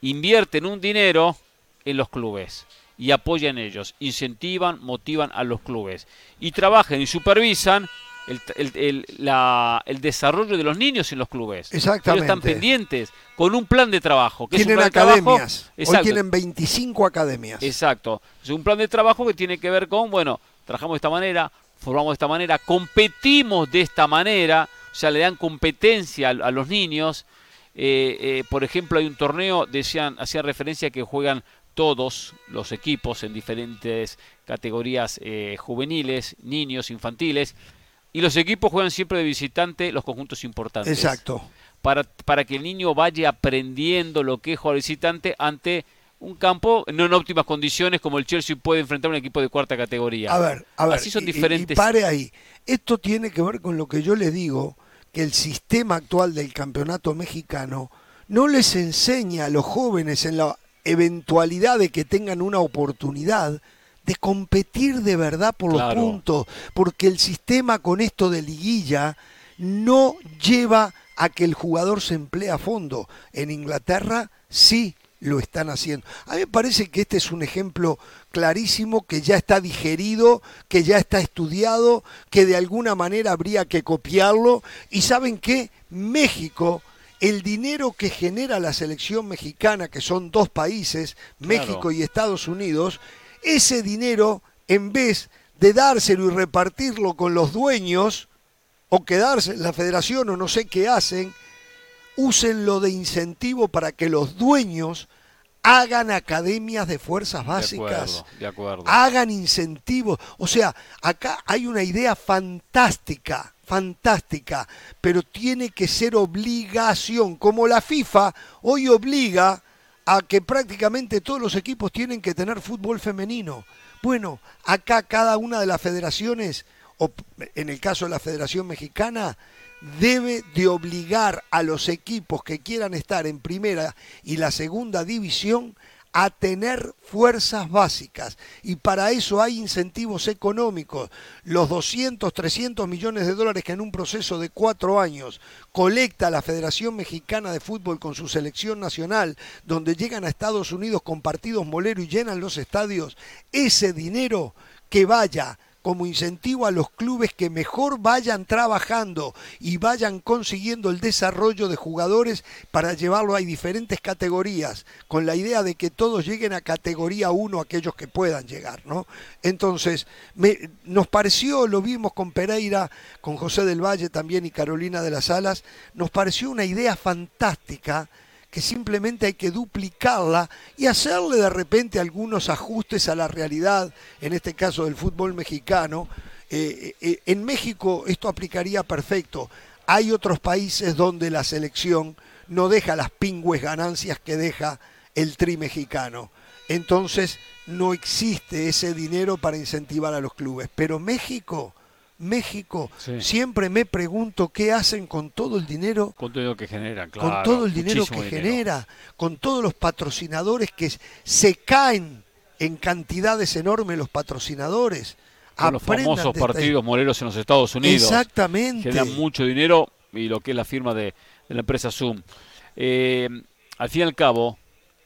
invierten un dinero en los clubes y apoyan ellos, incentivan, motivan a los clubes y trabajan y supervisan el, el, desarrollo de los niños en los clubes. Exactamente. Ellos están pendientes con un plan de trabajo. Que tienen academias. Hoy tienen 25 academias. Exacto. Es un plan de trabajo que tiene que ver con, bueno, trabajamos de esta manera, formamos de esta manera, competimos de esta manera, o sea, le dan competencia a, los niños. Eh, eh, por ejemplo, hay un torneo, decían, hacían referencia que juegan todos los equipos en diferentes categorías eh, juveniles, niños, infantiles, y los equipos juegan siempre de visitante los conjuntos importantes. Exacto. Para, para que el niño vaya aprendiendo lo que es jugar visitante ante un campo no en óptimas condiciones como el Chelsea puede enfrentar a un equipo de cuarta categoría. A ver, a ver. Así son diferentes. Y, pare ahí. Esto tiene que ver con lo que yo le digo, que el sistema actual del campeonato mexicano no les enseña a los jóvenes en la eventualidad de que tengan una oportunidad de competir de verdad por los puntos, porque el sistema con esto de liguilla no lleva a que el jugador se emplee a fondo. En Inglaterra sí lo están haciendo. A mí me parece que este es un ejemplo clarísimo que ya está digerido, que ya está estudiado, que de alguna manera habría que copiarlo. Y saben qué, México, el dinero que genera la selección mexicana, que son dos países, México y Estados Unidos, ese dinero, en vez de dárselo y repartirlo con los dueños, o quedarse en la federación o no sé qué hacen, úsenlo de incentivo para que los dueños hagan academias de fuerzas básicas, de acuerdo, hagan incentivos. O sea, acá hay una idea fantástica, fantástica, pero tiene que ser obligación, como la FIFA hoy obliga a que prácticamente todos los equipos tienen que tener fútbol femenino. Bueno, acá cada una de las federaciones, o en el caso de la Federación Mexicana, debe de obligar a los equipos que quieran estar en primera y la segunda división a tener fuerzas básicas y para eso hay incentivos económicos. Los 200, 300 millones de dólares que en un proceso de cuatro años colecta la Federación Mexicana de Fútbol con su selección nacional, donde llegan a Estados Unidos con partidos molero y llenan los estadios, ese dinero que vaya como incentivo a los clubes que mejor vayan trabajando y vayan consiguiendo el desarrollo de jugadores para llevarlo a diferentes categorías, con la idea de que todos lleguen a categoría 1 aquellos que puedan llegar, ¿no? Entonces, nos pareció, lo vimos con Pereira, con José del Valle también y Carolina de las Alas, nos pareció una idea fantástica que simplemente hay que duplicarla y hacerle de repente algunos ajustes a la realidad, en este caso del fútbol mexicano. Eh, eh, en México esto aplicaría perfecto. Hay otros países donde la selección no deja las pingües ganancias que deja el tri mexicano. Entonces no existe ese dinero para incentivar a los clubes. Pero México México, siempre me pregunto qué hacen con todo el dinero. Con todo lo que generan, claro. Con todo el dinero que genera, con todos los patrocinadores que se caen en cantidades enormes los patrocinadores. Con los famosos partidos morelos en los Estados Unidos. Exactamente. Generan mucho dinero y lo que es la firma de, la empresa Zoom. Eh, al fin y al cabo,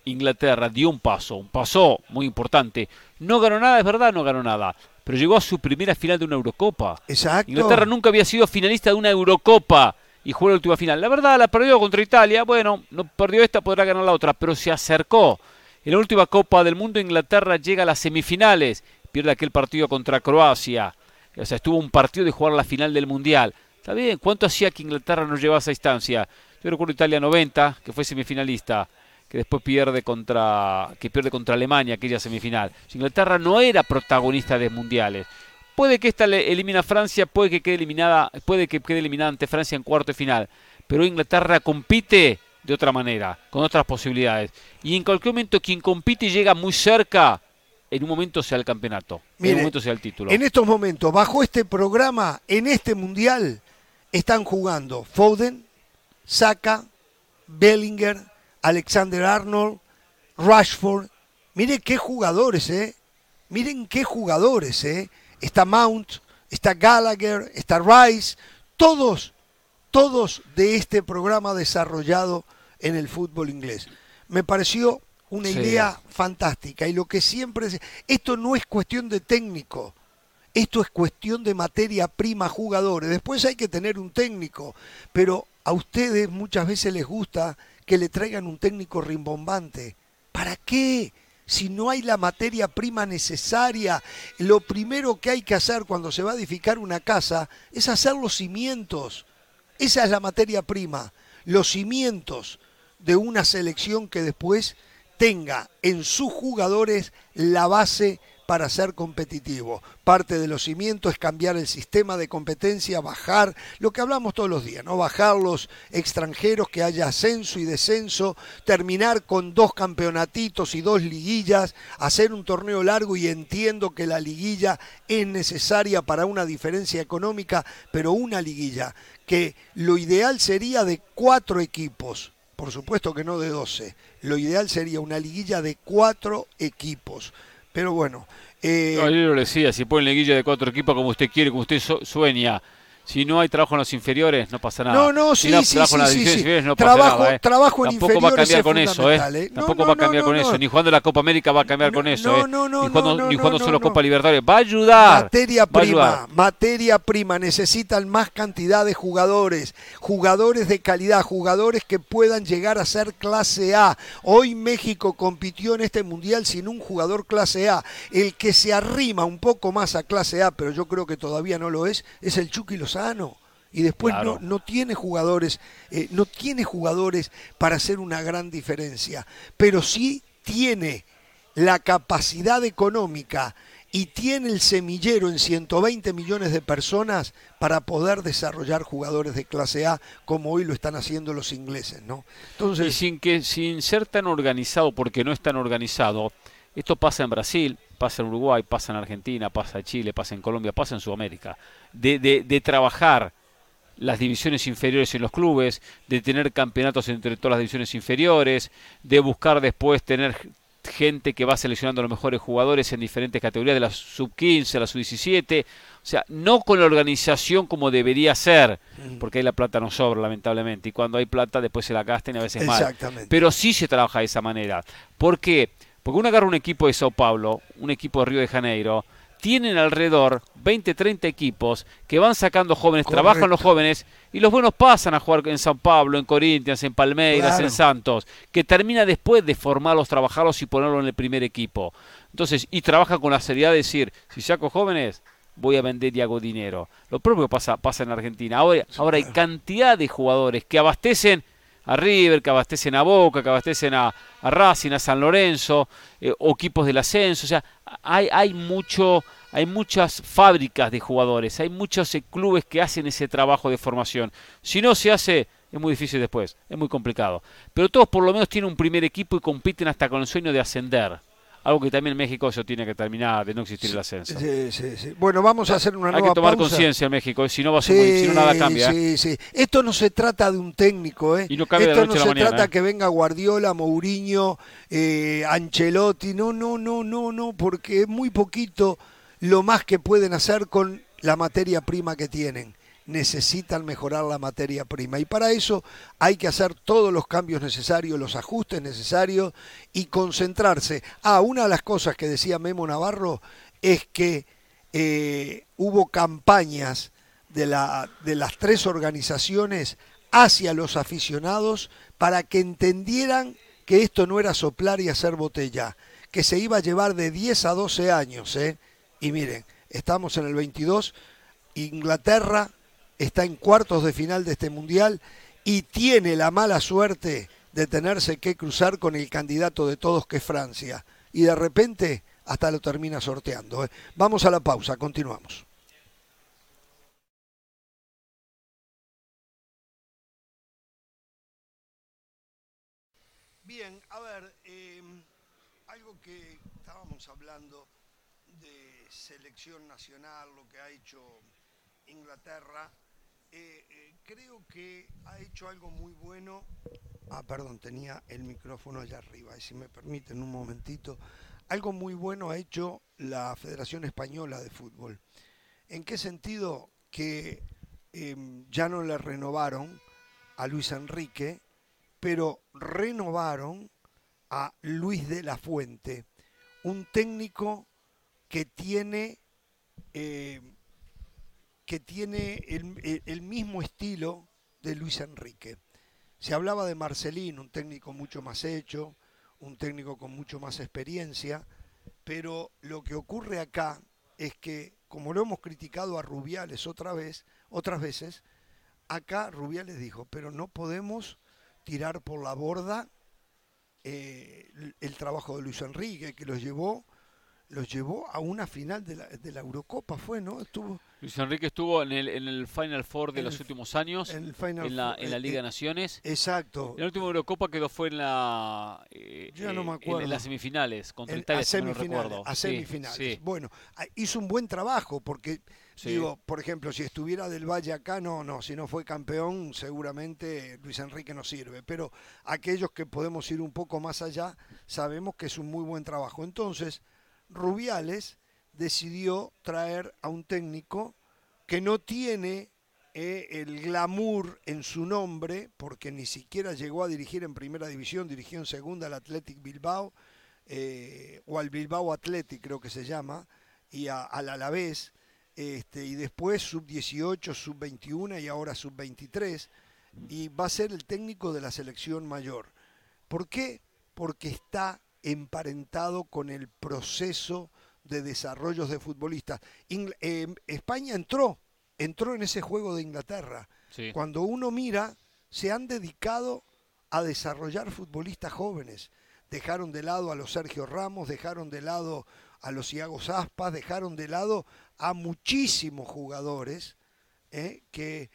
Inglaterra dio un paso, un paso muy importante. No ganó nada, es verdad, no ganó nada pero llegó a su primera final de una Eurocopa. Exacto. Inglaterra nunca había sido finalista de una Eurocopa y jugó la última final. La verdad, la perdió contra Italia. Bueno, no perdió esta, podrá ganar la otra, pero se acercó. En la última Copa del Mundo, Inglaterra llega a las semifinales, pierde aquel partido contra Croacia. O sea, estuvo un partido de jugar la final del Mundial. Está bien, ¿cuánto hacía que Inglaterra no llevaba a esa instancia? Yo recuerdo Italia 90, que fue semifinalista que después pierde contra que pierde contra Alemania aquella semifinal. Inglaterra no era protagonista de mundiales. Puede que esta le elimina a Francia, puede que quede eliminada, puede que quede eliminada ante Francia en cuarto de final, pero Inglaterra compite de otra manera, con otras posibilidades. Y en cualquier momento quien compite y llega muy cerca, en un momento sea el campeonato, en un momento sea el título. En estos momentos, bajo este programa, en este mundial, están jugando Foden, Saka, Bellinger, Alexander Arnold, Rashford. Miren qué jugadores, ¿eh? Miren qué jugadores, ¿eh? Está Mount, está Gallagher, está Rice, todos, todos de este programa desarrollado en el fútbol inglés. Me pareció una idea fantástica y lo que siempre... Esto no es cuestión de técnico, esto es cuestión de materia prima jugadores. Después hay que tener un técnico, pero a ustedes muchas veces les gusta que le traigan un técnico rimbombante. ¿Para qué? Si no hay la materia prima necesaria, lo primero que hay que hacer cuando se va a edificar una casa es hacer los cimientos. Esa es la materia prima, los cimientos de una selección que después tenga en sus jugadores la base para ser competitivo. Parte de los cimientos es cambiar el sistema de competencia, bajar lo que hablamos todos los días, ¿no? Bajar los extranjeros, que haya ascenso y descenso, terminar con dos campeonatitos y dos liguillas, hacer un torneo largo y entiendo que la liguilla es necesaria para una diferencia económica, pero una liguilla que lo ideal sería de cuatro equipos, por supuesto que no de doce, lo ideal sería una liguilla de cuatro equipos pero bueno. Eh, yo lo decía, si ponen liguilla de cuatro equipos como usted quiere, como usted sueña, si no hay trabajo en los inferiores, no pasa nada. No, no, sí, si no sí, trabajo en las divisiones inferiores, no pasa nada. ¿eh? Trabajo en Tampoco va a cambiar con eso, ¿eh? ¿eh? Tampoco va a cambiar con eso. Ni jugando la Copa América va a cambiar con eso, ¿eh? No, no, ni jugando, ni jugando solo Copa Libertadores. Va a ayudar. Materia prima, materia prima. Necesitan más cantidad de jugadores. Jugadores de calidad, jugadores que puedan llegar a ser clase A. Hoy México compitió en este mundial sin un jugador clase A. El que se arrima un poco más a clase A, pero yo creo que todavía no lo es, es el Chucky Lozano y después no, no, tiene jugadores, eh, no tiene jugadores para hacer una gran diferencia, pero sí tiene la capacidad económica y tiene el semillero en 120 millones de personas para poder desarrollar jugadores de clase A como hoy lo están haciendo los ingleses, ¿no? Entonces, y sin que sin ser tan organizado porque no es tan organizado, esto pasa en Brasil, pasa en Uruguay, pasa en Argentina, pasa en Chile, pasa en Colombia, pasa en Sudamérica, de, de, de trabajar las divisiones inferiores en los clubes, de tener campeonatos entre todas las divisiones inferiores, de buscar después tener gente que va seleccionando a los mejores jugadores en diferentes categorías, de la sub-15 a la sub-17, o sea, no con la organización como debería ser, porque ahí la plata no sobra, lamentablemente, y cuando hay plata después se la gastan y a veces mal. Pero sí se trabaja de esa manera. ¿Por qué? Porque uno agarra un equipo de Sao Paulo, un equipo de Río de Janeiro, tienen alrededor 20, 30 equipos que van sacando jóvenes, trabajan los jóvenes y los buenos pasan a jugar en San Pablo, en Corinthians, en Palmeiras, en Santos, que termina después de formarlos, trabajarlos y ponerlos en el primer equipo. Entonces, y trabaja con la seriedad de decir, si saco jóvenes, voy a vender y hago dinero. Lo propio pasa, pasa en Argentina. Ahora, ahora hay cantidad de jugadores que abastecen a River, que abastecen a Boca, que abastecen a, Racing, a San Lorenzo, eh, o equipos del ascenso. O sea, hay, hay, mucho, hay muchas fábricas de jugadores, hay muchos eh, clubes que hacen ese trabajo de formación. Si no se hace, es muy difícil después, es muy complicado. Pero todos por lo menos tienen un primer equipo y compiten hasta con el sueño de ascender algo que también en México eso tiene que terminar de no existir el ascenso. Sí, sí, sí. Bueno, vamos a hacer una nueva Hay que tomar conciencia en México, si no, va a si no nada cambia. Sí, sí. Esto no se trata de un técnico, ¿eh? Y no cambia Esto no se trata ¿eh? que venga Guardiola, Mourinho, eh, Ancelotti, no, no, no, no, no, porque es muy poquito lo más que pueden hacer con la materia prima que tienen necesitan mejorar la materia prima. Y para eso hay que hacer todos los cambios necesarios, los ajustes necesarios y concentrarse. Ah, una de las cosas que decía Memo Navarro es que eh, hubo campañas de, la, de las tres organizaciones hacia los aficionados para que entendieran que esto no era soplar y hacer botella, que se iba a llevar de 10 a 12 años. ¿eh? Y miren, estamos en el 22, Inglaterra está en cuartos de final de este mundial y tiene la mala suerte de tenerse que cruzar con el candidato de todos que es Francia. Y de repente hasta lo termina sorteando. ¿eh? Vamos a la pausa, continuamos. Bien, a ver, em, algo que estábamos hablando de selección nacional, lo que ha hecho Inglaterra, eh, eh, creo que ha hecho algo muy bueno. Ah, perdón, tenía el micrófono allá arriba, y si me permiten un momentito. Algo muy bueno ha hecho la Federación Española de Fútbol. ¿En qué sentido? Que em, ya no le renovaron a Luis Enrique, pero renovaron a Luis de la Fuente, un técnico que tiene, eh, que tiene el, mismo estilo de Luis Enrique. Se hablaba de Marcelín, un técnico mucho más hecho, un técnico con mucho más experiencia, pero lo que ocurre acá es que, como lo hemos criticado a Rubiales otra vez, otras veces, acá Rubiales dijo, pero no podemos tirar por la borda eh, el trabajo de Luis Enrique, que los llevó los llevó a una final de la, de la Eurocopa, fue, ¿no? Estuvo... Luis Enrique estuvo en el, en el Final Four de los últimos años, en, la, en la eh, Liga de eh, Naciones. Exacto. En la última Eurocopa quedó fue en la eh, no me acuerdo. En, las semifinales contra Italia, a semifinales, A semifinales. Bueno, ah, hizo un buen trabajo porque digo, por ejemplo, si estuviera del Valle acá, no, no, si no fue campeón, seguramente Luis Enrique no sirve, pero aquellos que podemos ir un poco más allá, sabemos que es un muy buen trabajo. Entonces, Rubiales decidió traer a un técnico que no tiene eh, el glamour en su nombre, porque ni siquiera llegó a dirigir en primera división, dirigió en segunda al Athletic Bilbao, eh, o al Bilbao Athletic creo que se llama, y al Alavés, este, y después sub-18, sub-21 y ahora sub-23, y va a ser el técnico de la selección mayor. ¿Por qué? Porque está emparentado con el proceso de desarrollos de futbolistas. Eh, España entró, entró en ese juego de Inglaterra. Cuando uno mira, se han dedicado a desarrollar futbolistas jóvenes. Dejaron de lado a los Sergio Ramos, dejaron de lado a los Iago Aspas, dejaron de lado a muchísimos jugadores eh, que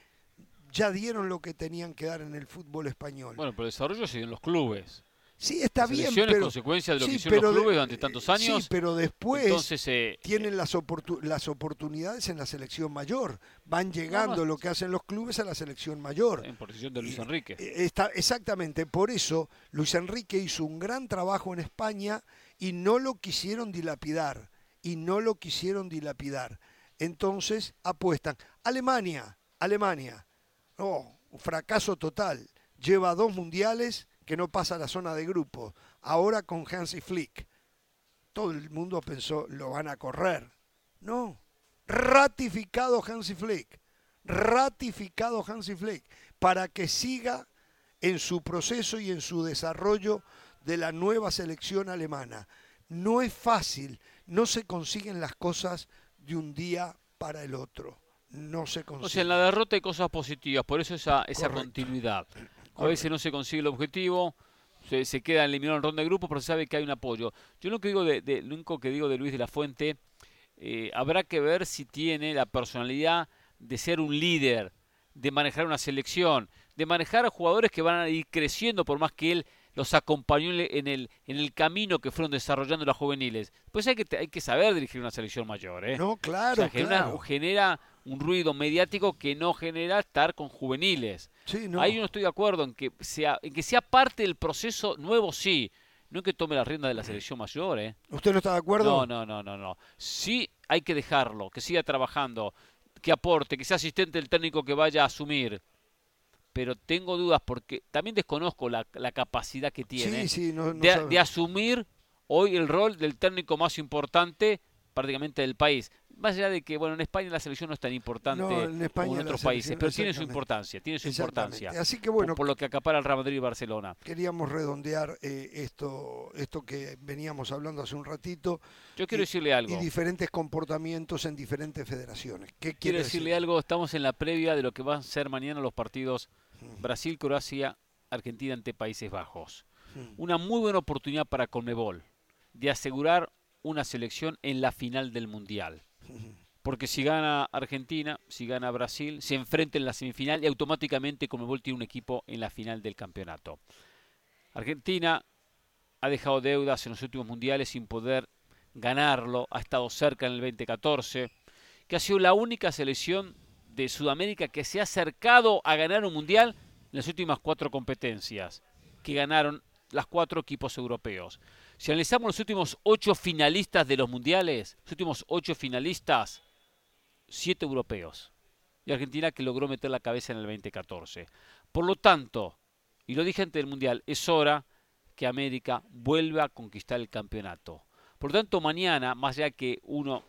ya dieron lo que tenían que dar en el fútbol español. Bueno, pero el desarrollo sigue en los clubes. Sí, está bien. Pero, consecuencia de lo que hicieron los clubes durante tantos años. Sí, pero después eh, tienen las, las oportunidades en la selección mayor. Van llegando lo que hacen los clubes a la selección mayor. En posición de Luis Enrique. Eh, está, exactamente, por eso Luis Enrique hizo un gran trabajo en España y no lo quisieron dilapidar. Y no lo quisieron dilapidar. Entonces apuestan. Alemania, Alemania. Oh, fracaso total. Lleva dos mundiales que no pasa la zona de grupo. Ahora con Hansi Flick. Todo el mundo pensó, lo van a correr. No. Ratificado Hansi Flick. Ratificado Hansi Flick. Para que siga en su proceso y en su desarrollo de la nueva selección alemana. No es fácil, no se consiguen las cosas de un día para el otro. No se consiguen. O sea, en la derrota hay cosas positivas, por eso esa, esa continuidad. A veces no se consigue el objetivo, se, se queda eliminado en ronda de grupo, pero se sabe que hay un apoyo. Yo lo, que digo de, lo único que digo de Luis de la Fuente, eh, habrá que ver si tiene la personalidad de ser un líder, de manejar una selección, de manejar a jugadores que van a ir creciendo por más que él los acompañó en el, en el camino que fueron desarrollando las juveniles. Pues hay que, hay que saber dirigir una selección mayor. ¿eh? No, claro. genera, genera un ruido mediático que no genera estar con juveniles. Sí, no. Ahí no estoy de acuerdo en que sea, en que sea parte del proceso nuevo, sí. No que tome la rienda de la selección mayor, ¿eh? ¿Usted no está de acuerdo? No, no, no, no, no. Sí hay que dejarlo, que siga trabajando, que aporte, que sea asistente del técnico que vaya a asumir pero tengo dudas porque también desconozco la, capacidad que tiene de, asumir hoy el rol del técnico más importante prácticamente del país. Más allá de que, bueno, en España la selección no es tan importante como en otros países, pero tiene su importancia, tiene su importancia. Así que bueno, por, lo que acapara el Real Madrid y Barcelona. Queríamos redondear eh, esto, esto que veníamos hablando hace un ratito. Yo quiero decirle algo. Y diferentes comportamientos en diferentes federaciones. ¿Qué quiero decirle algo, estamos en la previa de lo que van a ser mañana los partidos Brasil, Croacia, Argentina ante Países Bajos. Una muy buena oportunidad para Conmebol de asegurar una selección en la final del Mundial. Porque si gana Argentina, si gana Brasil, se enfrenta en la semifinal y automáticamente Conmebol tiene un equipo en la final del campeonato. Argentina ha dejado deudas en los últimos mundiales sin poder ganarlo, ha estado cerca en el 2014, que ha sido la única selección de Sudamérica que se ha acercado a ganar un mundial en las últimas cuatro competencias, que ganaron las cuatro equipos europeos. Si analizamos los últimos ocho finalistas de los mundiales, los últimos ocho finalistas, siete europeos. Y Argentina que logró meter la cabeza en el 2014. Por lo tanto, y lo dije antes del mundial, es hora que América vuelva a conquistar el campeonato. Por lo tanto, mañana, más allá que uno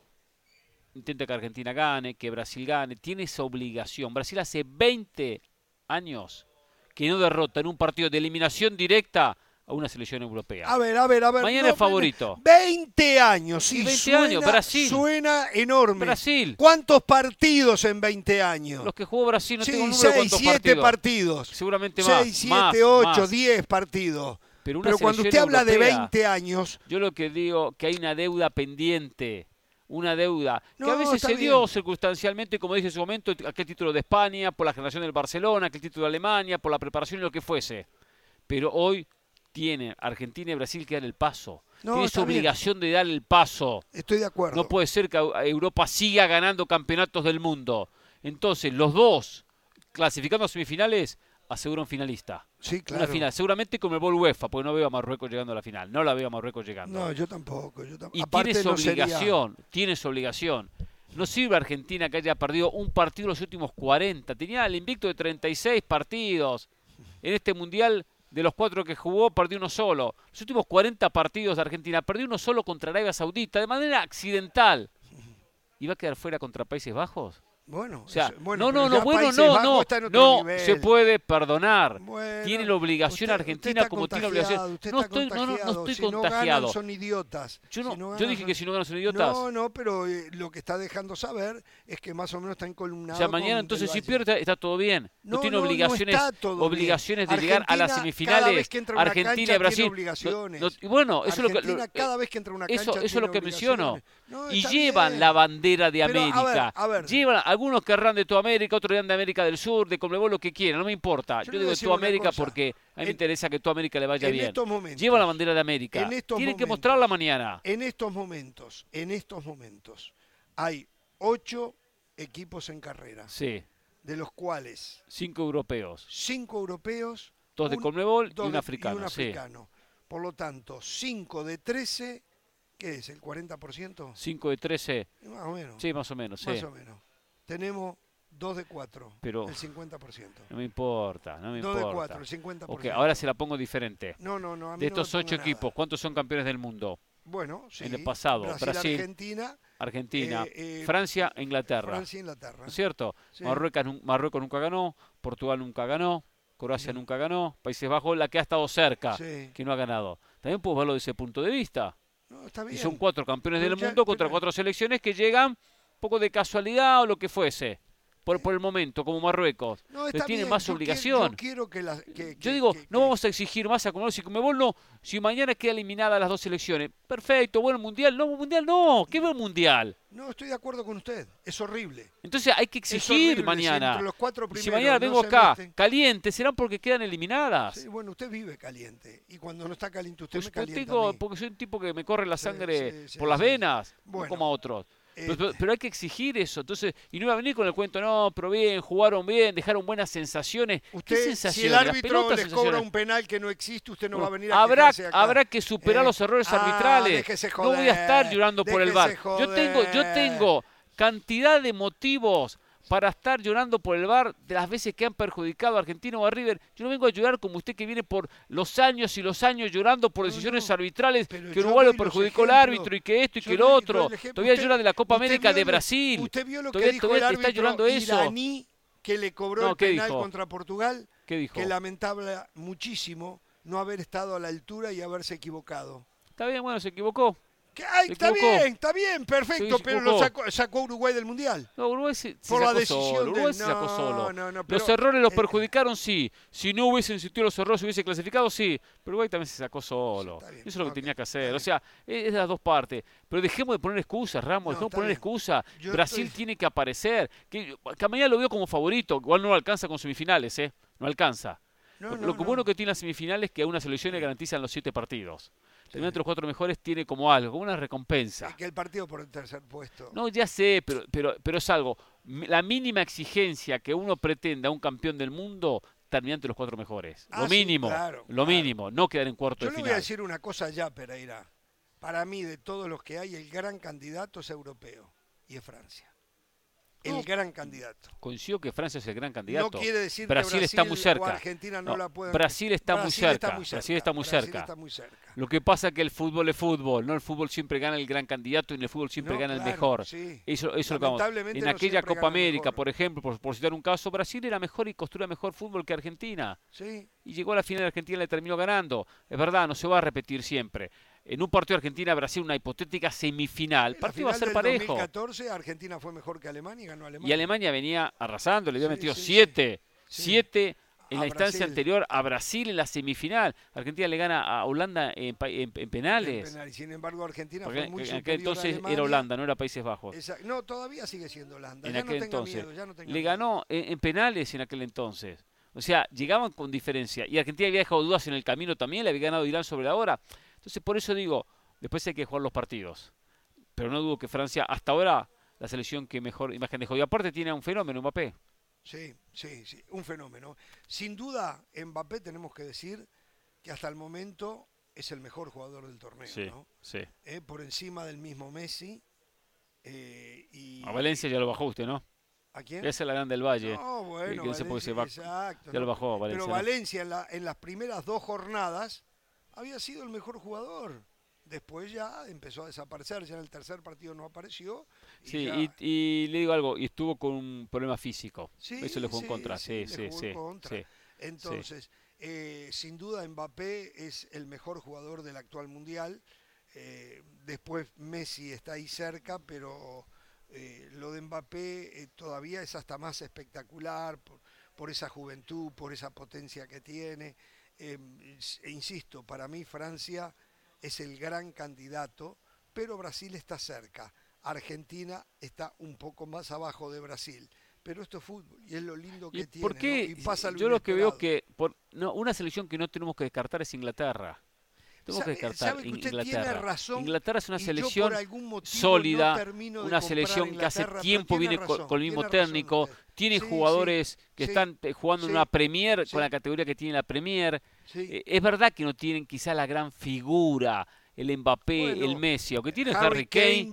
intente que Argentina gane, que Brasil gane, tiene esa obligación. Brasil hace 20 años que no derrota en un partido de eliminación directa a una selección europea. A ver, a ver, a ver. Mañana es favorito. 20 años, sí. 20 suena, años, Brasil. Suena enorme. Brasil. ¿Cuántos partidos en 20 años? Los que jugó Brasil no sí, tengo número 6, 7 partidos. Seguramente más. 6, 7, 8, 10 partidos. Pero, Pero cuando usted habla europea, de 20 años. Yo lo que digo que hay una deuda pendiente. Una deuda que No, a veces se dio bien. circunstancialmente, como dije en su momento, aquel título de España, por la generación del Barcelona, aquel título de Alemania, por la preparación y lo que fuese. Pero hoy tiene Argentina y Brasil que dar el paso. No, tiene bien. obligación de dar el paso. Estoy de acuerdo. No puede ser que Europa siga ganando campeonatos del mundo. Entonces, los dos clasificando a semifinales aseguran finalista. sí, Una claro. final, seguramente con el Bol UEFA, porque no veo a Marruecos llegando a la final. No la veo a Marruecos llegando. No, yo tampoco. Yo y Aparte, tiene su no sería- obligación, tiene su obligación. No sirve a Argentina que haya perdido un partido en los últimos 40. Tenía el invicto de 36 partidos. En este mundial, de los cuatro que jugó, perdió uno solo. Los últimos 40 partidos de Argentina, perdió uno solo contra Arabia Saudita, de manera accidental. ¿Y va a quedar fuera contra Países Bajos? Bueno, O sea, bueno, no, no, no, bueno, no, no, no nivel. se puede perdonar. Bueno, tiene la obligación usted- Argentina usted como tiene la obligación. No estoy, no, no, no estoy si no contagiado. ganan, son idiotas. yo, no, Si no yo ganan, dije son- que si no ganan son idiotas. No, no, pero eh, lo que está dejando saber es que más o menos está encolumnado. o sea, mañana entonces si pierde está, está todo bien. No, tiene obligaciones, obligaciones de llegar a las cada semifinales. vez que entra a una Argentina y Brasil. y bueno, eso es lo que Argentina, lo- cada vez que entra a una cancha eso, eso es lo que menciono. y llevan la bandera de América. Llevan, algunos querrán de toda América, otros dirán de América del Sur, de Conmebol, lo que quieran, no me importa. Yo digo de una América cosa. porque a mí me interesa que toda América le vaya en bien. estos momentos- Llevan la bandera de América. en estos Tienen que momentos- mostrarla mañana. En estos momentos, en estos momentos, hay ocho equipos en carrera, Sí, de los cuales cinco europeos. cinco europeos, Dos de Conmebol y un africano, un sí. africano. Por lo tanto, 5 de 13, ¿qué es? ¿El 40%? 5 de 13, Más o menos. sí, más o menos, sí. Más o menos. Tenemos 2 de 4, Pero- el 50%. No me importa, no me 2 de importa. 4, el 50%. Ok, ahora se la pongo diferente. No, no, no. a mí De no estos ocho ponga nada. equipos, ¿cuántos son campeones del mundo? Bueno, sí. en el pasado, Brasil, Brasil, Argentina, Argentina, Eh, eh, Francia Inglaterra. Francia, Inglaterra. ¿No es cierto? Sí. Marruecos, Marruecos nunca ganó, Portugal nunca ganó, Croacia nunca ganó, Países Bajos la que ha estado cerca, Sí. que no ha ganado. También puedo verlo desde ese punto de vista. No, está Y bien. son cuatro campeones Pero del ya- mundo contra pero- cuatro selecciones que llegan poco de casualidad o lo que fuese, por, por el momento, como Marruecos. No, está tiene bien, más yo quiero- obligación. yo quiero que la- que- Yo que- digo, no vamos a exigir más a Conmebol. Si Conmebol no, si mañana queda eliminada las dos selecciones, perfecto, bueno, mundial. No, mundial no, ¿qué buen mundial? No, estoy de acuerdo con usted. Es horrible. Entonces hay que exigir si mañana. los cuatro si mañana vengo acá meten- caliente, será porque quedan eliminadas. Sí, bueno, usted vive caliente. Y cuando no está caliente, usted Pues, me calienta tengo- a mí. porque soy un tipo que me corre la sangre sí, sí, por las venas, Bueno, no como a otros. Pero, eh, pero- pero hay que exigir eso. Entonces, y no iba a venir con el cuento, no, pero bien, jugaron bien, dejaron buenas sensaciones. ¿Qué Usted, si sensaciones? el Las árbitro pelotas, les cobra un penal que no existe, usted no va a venir a habrá, acá. habrá que superar Eh, los errores ah, arbitrales. no voy a estar llorando por el bar. Yo tengo, yo tengo cantidad de motivos para estar llorando por el bar de las veces que han perjudicado a Argentino o a River. Yo no vengo a llorar como usted que viene por los años y los años llorando por decisiones no, arbitrales que Uruguay lo perjudicó el árbitro y que esto y que lo otro. ejemplo. Todavía Usted- llora de la Copa América de lo- Brasil. Usted vio lo que dijo todavía el te está árbitro llorando eso. que le cobró No, el ¿qué penal dijo? contra Portugal, ¿Qué dijo? que lamentable muchísimo no haber estado a la altura y haberse equivocado. Está bien, bueno, se equivocó. Que, ay, está bien, está bien, perfecto, pero lo sacó, sacó Uruguay del Mundial. No, Uruguay se, se Por la sacó decisión solo. Uruguay se sacó no, solo. no, no, los errores los eh, perjudicaron, sí. Si no hubiesen existido los errores, hubiese clasificado, sí. Pero Uruguay también se sacó solo. Eso es lo que tenía que hacer. O sea, es de las dos partes. Pero dejemos de poner excusas, Ramos. Dejemos de poner excusas. Brasil estoy- tiene que aparecer. Que, mañana lo veo como favorito. Igual no lo alcanza con semifinales, ¿eh? No alcanza. lo, que bueno que tiene las semifinales es que a una selección le garantizan los siete partidos. El entre los cuatro mejores tiene como algo, como una recompensa. que el partido por el tercer puesto. No, ya sé, pero, pero, pero es algo. La mínima exigencia que uno pretenda a un campeón del mundo terminar entre los cuatro mejores. lo ah, mínimo, lo mínimo, no quedar en cuarto Yo de le voy a decir una cosa ya, Pereira. Para mí, de todos los que hay, el gran candidato es europeo y es Francia el gran candidato. Coincido que Francia es el gran candidato. No quiere decir Brasil, que Brasil está muy cerca. Argentina no, la puede. Brasil está muy cerca. Brasil está muy cerca. Lo que pasa es que el fútbol es fútbol, no el fútbol siempre gana el gran candidato y en el fútbol siempre gana el mejor. Eso, eso lo que En aquella Copa América, por ejemplo, por, citar un caso, Brasil era mejor y construía mejor fútbol que Argentina. Y llegó a la final de Argentina y le terminó ganando. Es verdad, no se va a repetir siempre en un partido Argentina-Brasil, una hipotética semifinal, el partido va a ser parejo. En 2014 Argentina fue mejor que Alemania y ganó Alemania. Y Alemania venía arrasando, le había metido siete, siete en la instancia anterior a Brasil en la semifinal. Argentina le gana a Holanda en, penales. Sin embargo, Argentina fue muy en aquel entonces era Holanda, no era Países Bajos. No, todavía sigue siendo Holanda. En ya aquel no entonces. Miedo, ya no le ganó en, penales en aquel entonces. O sea, llegaban con diferencia. Y Argentina había dejado dudas en el camino también, le había ganado Irán sobre la hora. Entonces, por eso digo, después hay que jugar los partidos. Pero no dudo que Francia, hasta ahora, la selección que mejor imagen dejó. Y aparte tiene un fenómeno, Mbappé. Sí, sí, sí, un fenómeno. Sin duda, Mbappé tenemos que decir que hasta el momento es el mejor jugador del torneo, sí, ¿no? Sí. Eh, por encima del mismo Messi. Eh, y, a Valencia ya lo bajó usted, ¿no? ¿A quién? Es la grande del Valle. No, bueno, Valencia, exacto, ya lo bajó a Valencia. Pero Valencia en, la, en las primeras dos jornadas había sido el mejor jugador. Después ya empezó a desaparecer, ya en el tercer partido no apareció. Y sí, y, le digo algo, y estuvo con un problema físico. Eso le jugó en contra, sí, sí, sí, Entonces, eh, sin duda Mbappé es el mejor jugador del actual Mundial. Eh, después Messi está ahí cerca, pero eh, lo de Mbappé todavía es hasta más espectacular por, por, esa juventud, por esa potencia que tiene. e insisto, para mí Francia es el gran candidato, pero Brasil está cerca. Argentina está un poco más abajo de Brasil. Pero esto es fútbol y es lo lindo que tiene. ¿Por qué? Yo lo que veo que por, no, una selección que no tenemos que descartar es Inglaterra. Tenemos que descartar Inglaterra. Inglaterra es una selección sólida, una selección que hace tiempo viene con, el mismo técnico, tiene jugadores que están eh, jugando en una Premier con la categoría que tiene la Premier. Eh, es verdad que no tienen quizá la gran figura, el Mbappé, el Messi, aunque tiene Harry, Kane,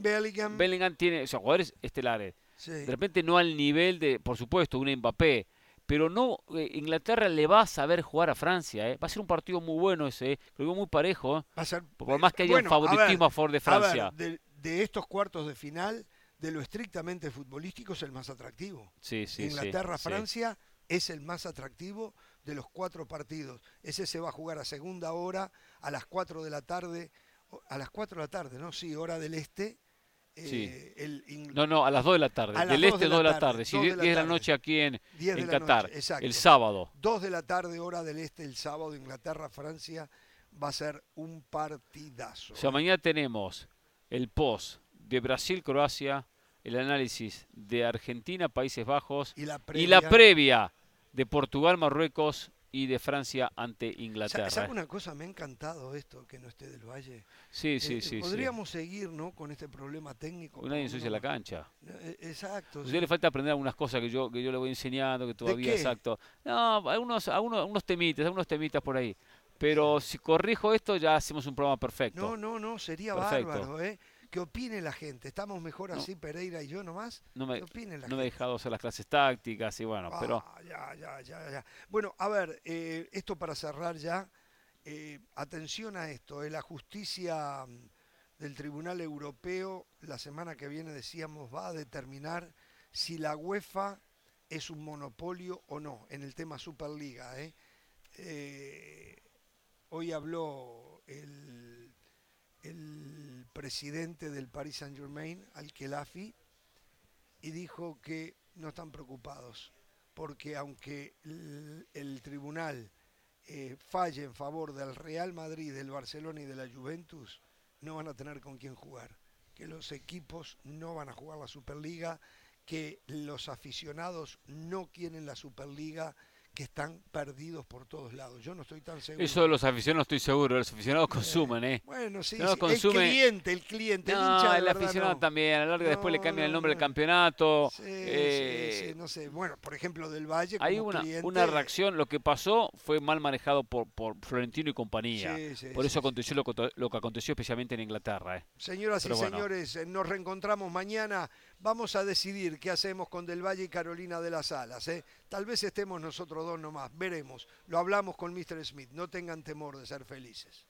Bellingham. tiene, o sea, jugadores estelares. De repente no al nivel de, por supuesto, un Mbappé, pero no, eh, Inglaterra le va a saber jugar a Francia, ¿eh? va a ser un partido muy bueno ese, creo que muy parejo, ¿eh? va a ser, por más que haya un favoritismo a, favor de Francia. de, estos cuartos de final, de lo estrictamente futbolístico es el más atractivo. Sí, sí, Inglaterra-Francia es el más atractivo de los cuatro partidos. Ese se va a jugar a segunda hora, a las 4 de la tarde, a las 4 de la tarde, ¿no? Sí, hora del este, eh, no, no, a las 2 de la tarde. Del este, 2 de la tarde. Si 10 de la noche aquí en, en Qatar. el sábado. 2 de la tarde, hora del este, el sábado, Inglaterra, Francia. Va a ser un partidazo. O sea, mañana tenemos el post de Brasil-Croacia, el análisis de Argentina, Países Bajos y la y la previa de Portugal-Marruecos y de Francia ante Inglaterra. ¿Sabe una cosa? Me ha encantado esto, que no esté del Valle. Sí, sí, eh, sí. Podríamos seguir, ¿no? Con este problema técnico. Nadie ensucia la cancha. Eh, exacto. A usted le falta aprender algunas cosas que yo, que yo le voy enseñando, que todavía, exacto. No, algunos, algunos, algunos temitas, algunos temitas por ahí. Pero si corrijo esto, ya hacemos un programa perfecto. No, no, no, sería bárbaro, ¿eh? Que opine la gente. Estamos mejor así, Pereira y yo nomás. No me, opine la no me he dejado hacer las clases tácticas y bueno, pero... Ah, ya, ya, ya, ya. Bueno, a ver, eh, esto para cerrar ya. Eh, atención a esto, eh, la justicia mm, del Tribunal Europeo la semana que viene decíamos va a determinar si la UEFA es un monopolio o no en el tema Superliga. hoy habló el, el presidente del Paris Saint Germain, Al-Khelafi, y dijo que no están preocupados, porque aunque el, tribunal eh, falle en favor del Real Madrid, del Barcelona y de la Juventus, no van a tener con quién jugar, que los equipos no van a jugar la Superliga, que los aficionados no quieren la Superliga, que están perdidos por todos lados. Yo no estoy tan seguro. Eso de los aficionados estoy seguro, los aficionados consumen, ¿eh? Bueno, sí, el cliente, el cliente, el hincha. el aficionado también, a la larga después le cambian el nombre del campeonato. Sí, eh, no sé. Bueno, por ejemplo, del Valle. Hay una, una reacción, lo que pasó fue mal manejado por, por Florentino y compañía. por eso aconteció lo, lo, que aconteció especialmente en Inglaterra. ¿eh? Señoras y señores, eh, nos reencontramos mañana. Vamos a decidir qué hacemos con Del Valle y Carolina de las Alas. ¿eh? Tal vez estemos nosotros dos nomás, veremos. Lo hablamos con Mr. Smith, no tengan temor de ser felices.